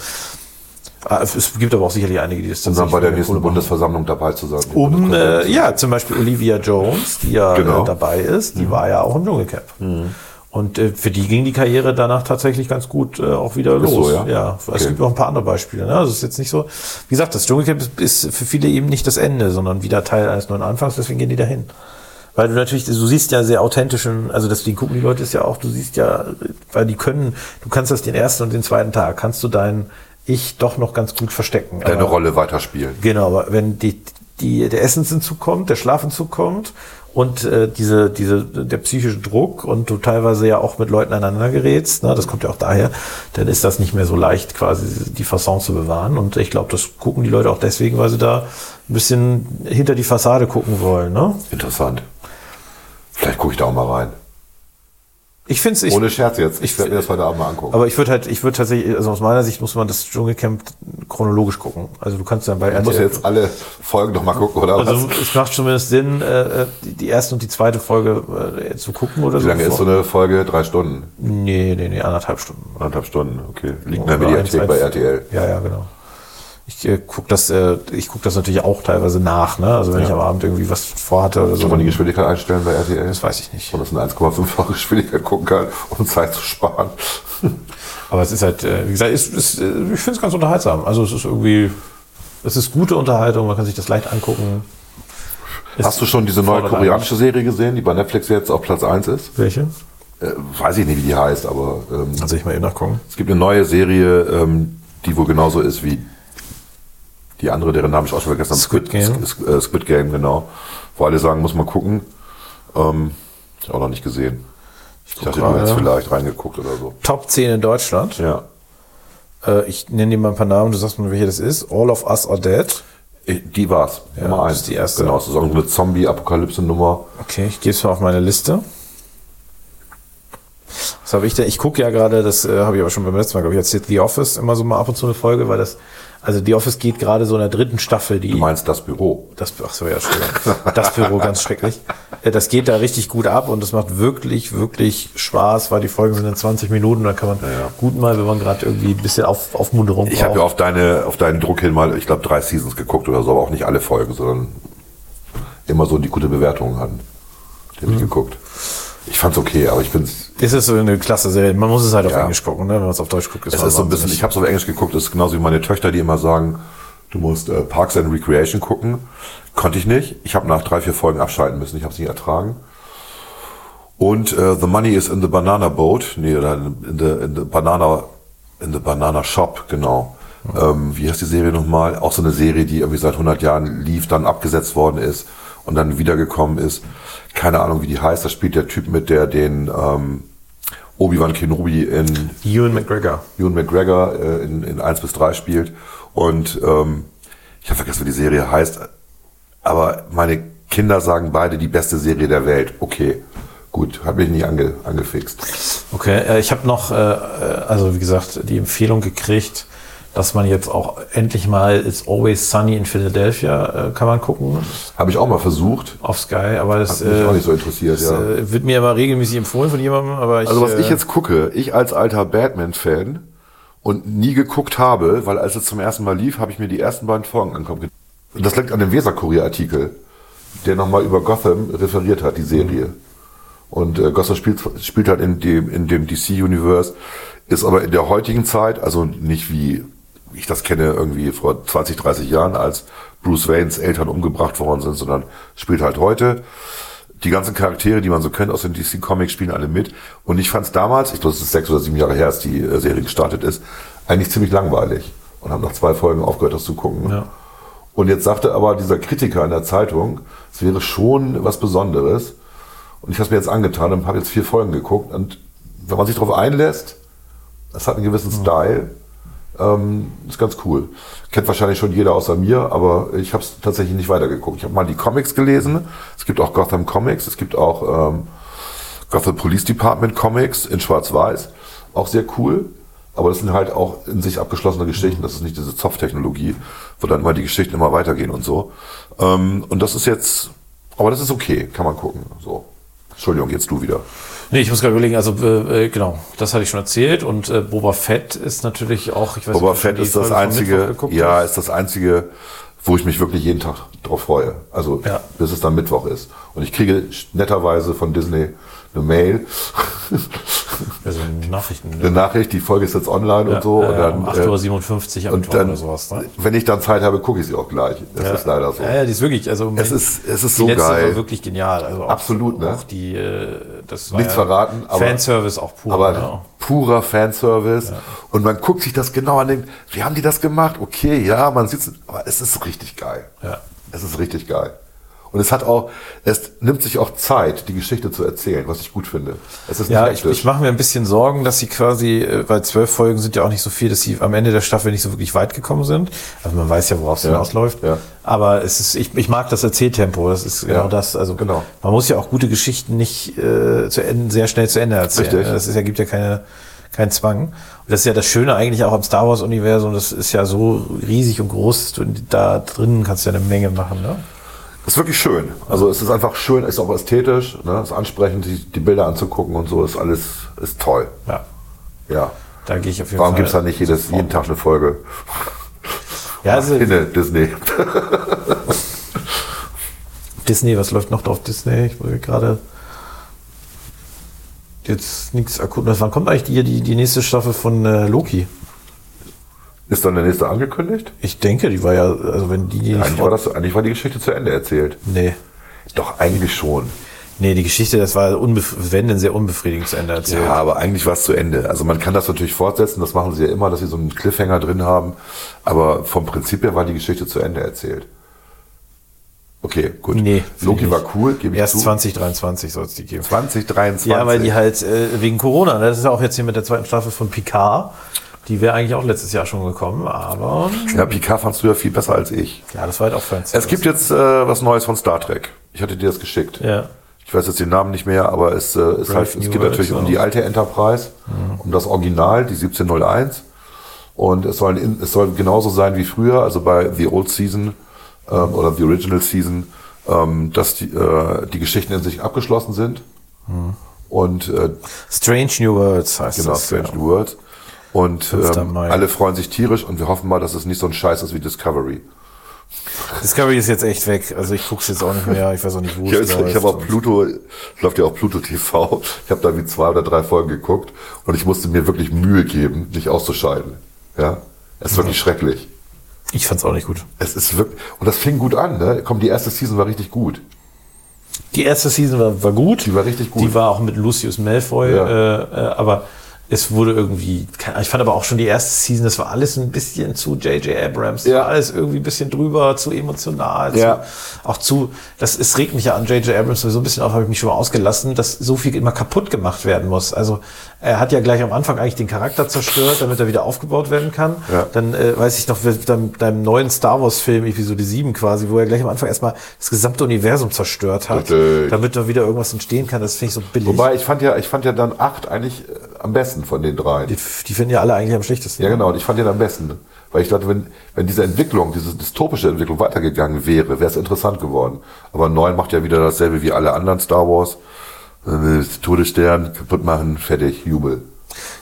äh, es gibt aber auch sicherlich einige, die das Um dann bei der nächsten. Bundesversammlung dabei zu sein. Um, äh, ja, zum Beispiel Olivia Jones, die ja Genau. äh, dabei ist, die war ja auch im Dschungelcamp. Mhm. Und äh, für die ging die Karriere danach tatsächlich ganz gut äh, auch wieder los. so, ja? ja es Okay. gibt auch ein paar andere Beispiele. Ne? Also es ist jetzt nicht so, wie gesagt, das Dschungelcamp ist, ist für viele eben nicht das Ende, sondern wieder Teil eines neuen Anfangs, deswegen gehen die dahin. Weil du natürlich, du siehst ja sehr authentischen, also deswegen gucken die Leute es ja auch, du siehst ja, weil die können, du kannst das den ersten und den zweiten Tag, kannst du dein Ich doch noch ganz gut verstecken. Deine Aber- Rolle weiterspielen. Genau, aber wenn die, die, der Essensentzug kommt, der Schlafentzug kommt und äh, diese, diese, der psychische Druck und du teilweise ja auch mit Leuten aneinander gerätst, ne, das kommt ja auch daher, dann ist das nicht mehr so leicht, quasi die Fasson zu bewahren. Und ich glaube, das gucken die Leute auch deswegen, weil sie da ein bisschen hinter die Fassade gucken wollen. Ne? Interessant. Vielleicht gucke ich da auch mal rein. Ich finde es, Ohne Scherz jetzt. Ich ich- werde mir das heute Abend mal angucken. aber ich würde halt, ich würde tatsächlich, also aus meiner Sicht muss man das Dschungelcamp chronologisch gucken. Also du kannst dann bei ich muss RTL jetzt alle Folgen noch mal gucken, oder Also was? es macht zumindest Sinn, äh, die, die erste und die zweite Folge äh, zu gucken oder Wie so. lange ist so eine Folge? Drei Stunden? Nee, nee, nee, anderthalb Stunden. Anderthalb Stunden, okay. Liegt in der Mediathek bei. RTL. Ja, ja, genau. Ich äh, guck das, äh, ich guck das natürlich auch teilweise nach, ne? Also wenn Ja. ich am Abend irgendwie was vorhatte oder so. Soll man die Geschwindigkeit einstellen bei RTL? Das weiß ich nicht. Und das in 1,5-fache Geschwindigkeit gucken kann, um Zeit zu sparen. <laughs> Aber es ist halt, äh, wie gesagt, es, es, äh, ich finde es ganz unterhaltsam. Also es ist irgendwie, es ist gute Unterhaltung, man kann sich das leicht angucken. Es Hast du schon diese neue koreanische Serie gesehen, die bei Netflix jetzt auf Platz 1 ist? Welche? Äh, weiß ich nicht, wie die heißt, aber ähm, Also ich mal eben nachgucken. es gibt eine neue Serie, ähm, die wohl genauso ist wie die andere, deren Namen ich auch schon vergessen habe. Squid Game. Squid, äh, Squid Game, genau. Wo alle sagen, muss man gucken. Ähm, ich auch noch nicht gesehen. Ich guck dachte, du hättest vielleicht reingeguckt oder so. Top 10 in Deutschland. Ja. Äh, ich nenne dir mal ein paar Namen, du sagst mir, welche das ist. All of Us Are Dead. Ich- Die war's. Ja, Nummer eins. die erste. Genau, ist irgendeine Zombie-Apokalypse-Nummer. Okay, ich gebe es mal auf meine Liste. Was habe ich da? Ich gucke ja gerade, das äh, habe ich aber schon beim letzten Mal, glaube ich, erzählt, The Office immer so mal ab und zu eine Folge, weil das, also The Office geht gerade so in der dritten Staffel, die. Du meinst das Büro. Das, ach so, ja, schön. Das Büro ganz schrecklich. Das geht da richtig gut ab und das macht wirklich, wirklich Spaß, weil die Folgen sind in 20 Minuten, da kann man ja. gut mal, wenn man gerade irgendwie ein bisschen auf, Aufmunterung Ich habe ja auf, deine, auf deinen Druck hin mal, ich glaube, drei Seasons geguckt oder so, aber auch nicht alle Folgen, sondern immer so die gute Bewertungen hatten. Die Mhm. habe ich geguckt. Ich fand's okay, aber ich bin's. Es ist so eine klasse Serie. Man muss es halt auf Ja. Englisch gucken, ne? wenn man es auf Deutsch guckt. Es man ist so ein bisschen, ich habe es auf Englisch geguckt, das ist genauso wie meine Töchter, die immer sagen, du musst äh, Parks and Recreation gucken. Konnte ich nicht. Ich habe nach drei, vier Folgen abschalten müssen. Ich habe es nicht ertragen. Und äh, The Money is in the Banana Boat. Nee, oder in the, in the Banana, in the Banana Shop, genau. Ähm, wie heißt die Serie nochmal? Auch so eine Serie, die irgendwie seit 100 Jahren lief, dann abgesetzt worden ist und dann wiedergekommen ist. Keine Ahnung, wie die heißt. Da spielt der Typ mit, der den ähm, Obi-Wan Kenobi in Ewan McGregor. Ewan McGregor äh, in, in 1 bis 3 spielt. Und ähm, Ich habe vergessen, wie die Serie heißt. Aber meine Kinder sagen beide die beste Serie der Welt. Okay, gut, hat mich nicht ange, angefixt. Okay, äh, ich habe noch, äh, äh, also wie gesagt, die Empfehlung gekriegt, dass man jetzt auch endlich mal It's Always Sunny in Philadelphia äh, kann man gucken Habe ich auch mal versucht. auf Sky, aber das, Hat mich auch äh, nicht so interessiert, das ja. äh, wird mir immer regelmäßig empfohlen von jemandem, aber ich, Also was äh, ich jetzt gucke, ich als alter Batman-Fan und nie geguckt habe, weil als es zum ersten Mal lief, habe ich mir die ersten beiden Folgen angeguckt. Das liegt an dem Weser-Kurier-Artikel, der nochmal über Gotham referiert hat, die Serie. Und äh, Gotham spielt, spielt halt in dem, in dem DC-Universe, ist aber in der heutigen Zeit, also nicht wie ich das kenne, irgendwie vor 20, 30 Jahren, als Bruce Waynes Eltern umgebracht worden sind, sondern spielt halt heute die ganzen Charaktere, die man so kennt aus den DC Comics, spielen alle mit. Und ich fand es damals, ich glaube, es ist sechs oder sieben Jahre her, als die äh, Serie gestartet ist, eigentlich ziemlich langweilig. Und habe nach zwei Folgen aufgehört, das zu gucken. Ja. Und jetzt sagte aber dieser Kritiker in der Zeitung, es wäre schon was Besonderes. Und ich habe es mir jetzt angetan und habe jetzt vier Folgen geguckt. Und wenn man sich darauf einlässt, es hat einen gewissen Style, ähm, ist ganz cool. Kennt wahrscheinlich schon jeder außer mir, aber ich habe es tatsächlich nicht weitergeguckt. Ich habe mal die Comics gelesen. Es gibt auch Gotham Comics, es gibt auch ähm, Gotham Police Department Comics in Schwarz-Weiß. Auch sehr cool. Aber das sind halt auch in sich abgeschlossene Geschichten. Das ist nicht diese Zopftechnologie, wo dann immer die Geschichten immer weitergehen und so. Ähm, und das ist jetzt, aber das ist okay, kann man gucken. So. Entschuldigung, jetzt du wieder. Nee, ich muss gerade überlegen, also äh, äh, genau, das hatte ich schon erzählt und äh, Boba Fett ist natürlich auch, ich weiß Boba ob du Fett ist das Folge einzige, ja, hast. ist das einzige, wo ich mich wirklich jeden Tag drauf freue. Also Ja. bis es dann Mittwoch ist. Und ich kriege netterweise von Disney eine Mail, Also Nachrichten. eine Nachricht, die Folge ist jetzt online und so. Ja, und äh, dann, um äh, 8.57 Uhr am und Mittwoch oder sowas. Ne? wenn ich dann Zeit habe, gucke ich sie auch gleich. Das Ja. ist leider so. Ja, ja, die ist wirklich, also Es ist- es ist die so letzte geil. war wirklich genial. Also auch, Absolut, ne? Auch die, äh, das war Nichts ja verraten, aber- Fanservice auch pur. Aber ne? purer Fanservice. Und man guckt sich das genau an denkt, wie haben die das gemacht? Okay, ja, man sieht aber es ist richtig geil. Ja. Es ist richtig geil. Und es hat auch, es nimmt sich auch Zeit, die Geschichte zu erzählen, was ich gut finde. Es ist nicht Ja, ich, ich mache mir ein bisschen Sorgen, dass sie quasi, äh, weil zwölf Folgen sind ja auch nicht so viel, dass sie am Ende der Staffel nicht so wirklich weit gekommen sind. Also man weiß ja, worauf es Ja, hinausläuft. ja. Aber es ist, ich, ich mag das Erzähltempo. Das ist genau Ja, das. Also genau. man muss ja auch gute Geschichten nicht äh, zu Ende, sehr schnell zu Ende erzählen. Richtig. Das ist ja, gibt ja keine, keinen Zwang. Und das ist ja das Schöne eigentlich auch am Star Wars Universum. Das ist ja so riesig und groß. Du, da drin kannst du ja eine Menge machen. Ne? Ist wirklich schön. Also es ist einfach schön, ist auch ästhetisch, ne? ist ansprechend, die, die Bilder anzugucken und so, ist alles, ist toll. Ja, Ja. da gehe ich auf jeden Warum Fall. gibt's da nicht jedes, jeden Tag eine Folge? Ja, <laughs> also Hinne, Disney. <laughs> Disney, was läuft noch auf Disney? Ich wollte gerade jetzt nichts akut. Wann kommt eigentlich die, die, die nächste Staffel von äh, Loki? Ist dann der nächste angekündigt? Ich denke, die war ja, also wenn die, die nicht Eigentlich war, das, eigentlich war die Geschichte zu Ende erzählt. Nee. Doch, eigentlich schon. Nee, die Geschichte, das war wenn denn sehr unbefriedigend zu Ende erzählt. Ja, aber eigentlich war es zu Ende. Also man kann das natürlich fortsetzen, das machen sie ja immer, dass sie so einen Cliffhanger drin haben. Aber vom Prinzip her war die Geschichte zu Ende erzählt. Okay, gut. Nee, Loki war cool, gebe ich Erst zu. 2023 soll es die geben. 2023. Ja, weil die halt äh, wegen Corona, das ist ja auch jetzt hier mit der zweiten Staffel von Picard, die wäre eigentlich auch letztes Jahr schon gekommen, aber Ja, Picard fandst du ja viel besser als ich. ja, das war halt auch Fans. Es gibt jetzt äh, was Neues von Star Trek. Ich hatte dir das geschickt. ja. Ich weiß jetzt den Namen nicht mehr, aber es, äh, ist halt, es New geht natürlich um die alte Enterprise, um das Original, die 1701. Und es soll, in, es soll genauso sein wie früher, also bei The Old Season ähm, oder The Original Season, ähm, dass die, äh, die Geschichten in sich abgeschlossen sind. Und äh, Strange New Worlds heißt genau, das. Strange ja. New Worlds. Und 5. ähm, alle freuen sich tierisch und wir hoffen mal, dass es nicht so ein Scheiß ist wie Discovery. Discovery ist jetzt echt weg. Also ich gucke es jetzt auch nicht mehr. Ich weiß auch nicht, wo Ich, es ich läuft. habe Und- Pluto, läuft ja auf Pluto TV. Ich habe da wie zwei oder drei Folgen geguckt und ich musste mir wirklich Mühe geben, nicht auszuscheiden. Ja, es ist wirklich schrecklich. Ich fand's auch nicht gut. Es ist wirklich und das fing gut an. Ne? Komm, die erste Season war richtig gut. Die erste Season war, war gut. Die war richtig gut. Die war auch mit Lucius Malfoy. Ja. Äh, äh, aber es wurde irgendwie, ich fand aber auch schon die erste Season, das war alles ein bisschen zu J.J. Abrams. Ja. war alles irgendwie ein bisschen drüber, zu emotional. Ja. Zu, auch zu, das es regt mich ja an J.J. Abrams so ein bisschen auf, habe ich mich schon mal ausgelassen, dass so viel immer kaputt gemacht werden muss. Also er hat ja gleich am Anfang eigentlich den Charakter zerstört, damit er wieder aufgebaut werden kann. Ja. Dann äh, weiß ich noch, deinem, deinem neuen Star Wars Film, Episode 7 quasi, wo er gleich am Anfang erstmal das gesamte Universum zerstört hat, Richtig. damit da wieder irgendwas entstehen kann. Das finde ich so billig. Wobei ich fand ja, ich fand ja dann acht eigentlich äh, am besten von den dreien. die, die finden ja alle eigentlich am schlechtesten. Ja, genau, und ich fand den am besten. Weil ich dachte, wenn, wenn diese Entwicklung, diese dystopische Entwicklung weitergegangen wäre, wäre es interessant geworden. Aber neun macht ja wieder dasselbe wie alle anderen Star Wars. Äh, Todesstern, kaputt machen, fertig, Jubel.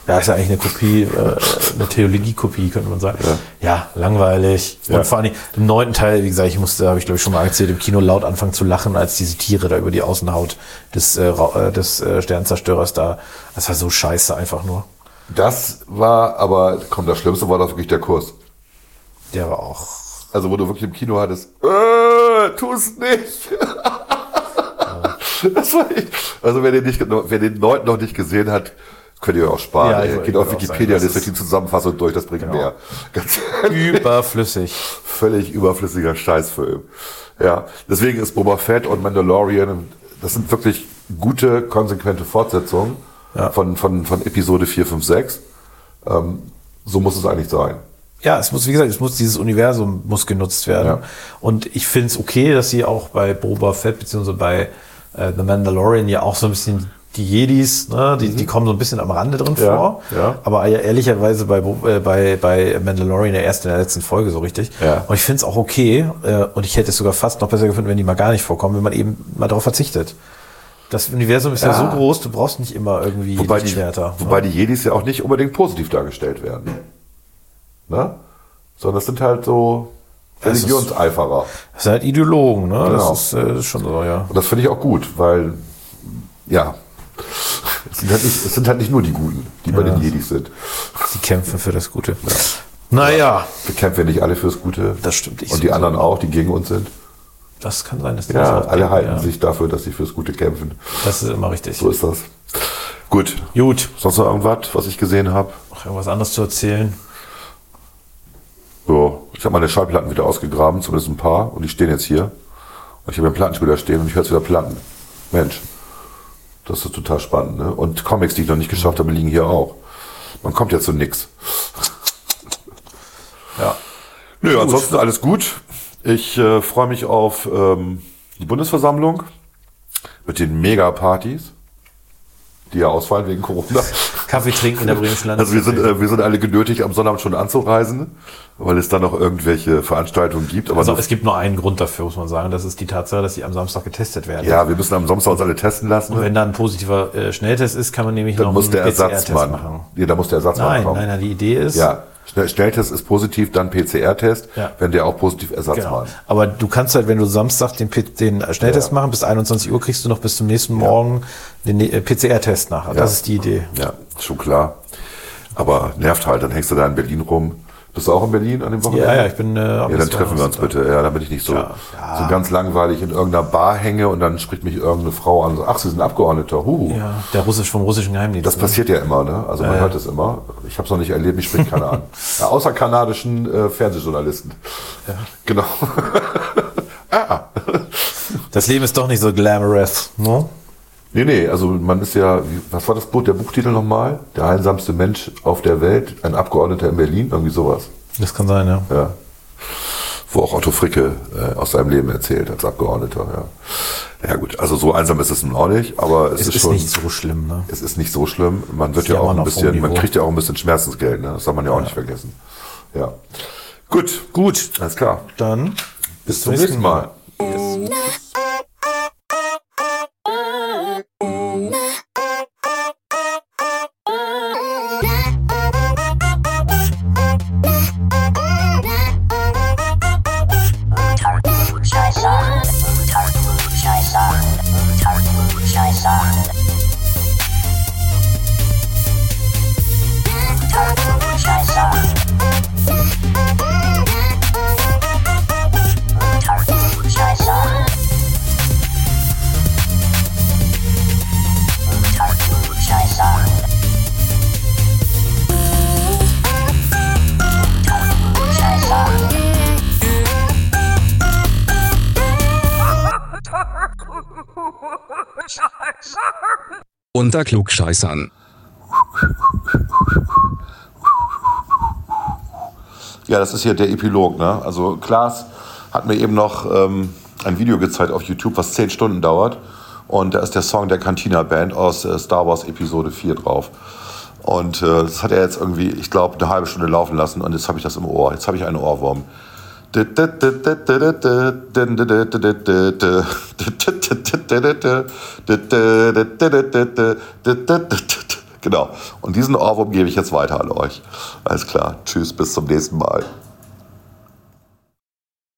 Ja, ist ja eigentlich eine Kopie, äh, eine Theologie-Kopie, könnte man sagen. Ja, langweilig. Ja. Und vor allem im neunten Teil, wie gesagt, ich musste, habe ich glaube ich schon mal erzählt, im Kino laut anfangen zu lachen, als diese Tiere da über die Außenhaut des, äh, äh, des äh, Sternzerstörers da. Das war so scheiße einfach nur. Das war aber, komm, das Schlimmste war doch wirklich der Kuss. Der war auch. Also wo du wirklich im Kino hattest, äh, tu es nicht. <laughs> das war echt, also wer den, nicht, wer den neunten noch nicht gesehen hat, könnt ihr auch sparen. Ja, Geht auf Wikipedia, das lest euch die Zusammenfassung durch, das bringt Genau. mehr. Ganz. Überflüssig. völlig überflüssiger Scheißfilm. Ja, deswegen ist Boba Fett und Mandalorian, das sind wirklich gute, konsequente Fortsetzungen Ja. von, von, von Episode 4, 5, 6. Ähm, so muss es eigentlich sein. Ja, es muss, wie gesagt, es muss, dieses Universum muss genutzt werden. Ja. Und ich finde es okay, dass sie auch bei Boba Fett beziehungsweise bei äh, The Mandalorian ja auch so ein bisschen die Jedis, ne, die, die kommen so ein bisschen am Rande drin Mhm. Ja, vor. ja. Aber ja, ehrlicherweise bei, äh, bei, bei Mandalorian der ersten in der letzten Folge so richtig. Ja. Und ich finde es auch okay. Äh, und ich hätte es sogar fast noch besser gefunden, wenn die mal gar nicht vorkommen, wenn man eben mal darauf verzichtet. Das Universum ist ja, Ja. so groß, du brauchst nicht immer irgendwie Wobei die, Lichtschwerter. wobei die Jedis ja auch nicht unbedingt positiv dargestellt werden. Ne? Sondern das sind halt so Religionseiferer. Das sind halt Ideologen, ne? Genau. Das ist äh, schon so, ja. Und das finde ich auch gut, weil, ja, es sind halt nicht, es sind halt nicht nur die Guten, die bei den Jedis sind. Sie kämpfen für das Gute. Naja, Wir kämpfen ja nicht alle fürs Gute. Das stimmt, ich Und die anderen auch, die gegen uns sind. das kann sein, dass die Ja, das auch alle denken, halten ja. sich dafür, dass sie fürs Gute kämpfen. Das ist immer richtig. So ist das. Gut. Gut. Sonst noch irgendwas, was ich gesehen habe? Noch irgendwas anderes zu erzählen? Ja, ich habe meine Schallplatten wieder ausgegraben, zumindest ein paar, und die stehen jetzt hier. Und ich habe einen Plattenspieler stehen und ich höre jetzt wieder Platten. Mensch, das ist total spannend. Ne? Und Comics, die ich noch nicht geschafft habe, liegen hier auch. Man kommt ja zu nix. Ja. Nö, ansonsten alles gut. Ich äh, freue mich auf ähm, die Bundesversammlung mit den Mega-Partys, die ja ausfallen wegen Corona. Kaffee trinken in der Bremischen Also wir sind, äh, wir sind alle genötigt, am Sonnabend schon anzureisen, weil es dann noch irgendwelche Veranstaltungen gibt. Aber Also es gibt nur einen Grund dafür, muss man sagen. Das ist die Tatsache, dass sie am Samstag getestet werden. ja, wir müssen am Samstag uns alle testen lassen. Und wenn da ein positiver äh, Schnelltest ist, kann man nämlich dann noch muss einen der Ersatzmann. machen. Ja, da muss der Ersatzmann Nein, kommen. nein, nein, die Idee ist, Ja, Schnelltest ist positiv, dann PCR-Test. Ja. Wenn der auch positiv Genau. Ersatzmann. Aber du kannst halt, wenn du Samstag den, P- den Schnelltest Ja. machen, bis 21 Uhr kriegst du noch bis zum nächsten Morgen den äh, PCR-Test nach. Das ist die Idee. Ja, schon klar. Aber nervt halt, dann hängst du da in Berlin rum. Bist du auch in Berlin an dem Wochenende? Ja, ja, ich bin. Äh, Ja, dann treffen wir uns bitte. Ja, damit ich nicht so, Ja. Ja. so ganz langweilig in irgendeiner Bar hänge und dann spricht mich irgendeine Frau an. So, Ach, Sie sind Abgeordneter. Huhu. Ja, der Russisch vom russischen Geheimdienst. Das ne? passiert ja immer, ne? Also man hört es immer. Ich habe es noch nicht erlebt, mich spricht keiner an. <laughs> Ja, außer kanadischen äh, Fernsehjournalisten. Genau. <laughs> ah. Das Leben ist doch nicht so glamorous. Ne? Nee, nee, also man ist ja, was war das Buch, der Buchtitel nochmal? Der einsamste Mensch auf der Welt, ein Abgeordneter in Berlin, irgendwie sowas. Das kann sein, ja. Ja. Wo auch Otto Fricke äh, aus seinem Leben erzählt als Abgeordneter, ja. Ja gut, also so einsam ist es nun auch nicht, aber es, Es ist, ist schon, nicht so schlimm, ne? es ist nicht so schlimm. Man wird ja auch ein bisschen, man kriegt ja auch ein bisschen Schmerzensgeld, ne? Das darf man ja auch nicht vergessen. Ja. Gut, Gut, alles klar. dann Bis zum nächsten Mal. Scheiße. Unter Klugscheißern. Ja, das ist hier der Epilog. Ne? Also Klaas hat mir eben noch ähm, ein Video gezeigt auf YouTube, was 10 Stunden dauert. Und da ist der Song der Cantina Band aus äh, Star Wars Episode 4 drauf. Und äh, das hat er jetzt irgendwie, ich glaube, eine halbe Stunde laufen lassen und jetzt habe ich das im Ohr. Jetzt habe ich einen Ohrwurm. Genau. Und diesen Ohrwurm gebe ich jetzt weiter an euch. Alles klar. Tschüss, bis zum nächsten Mal.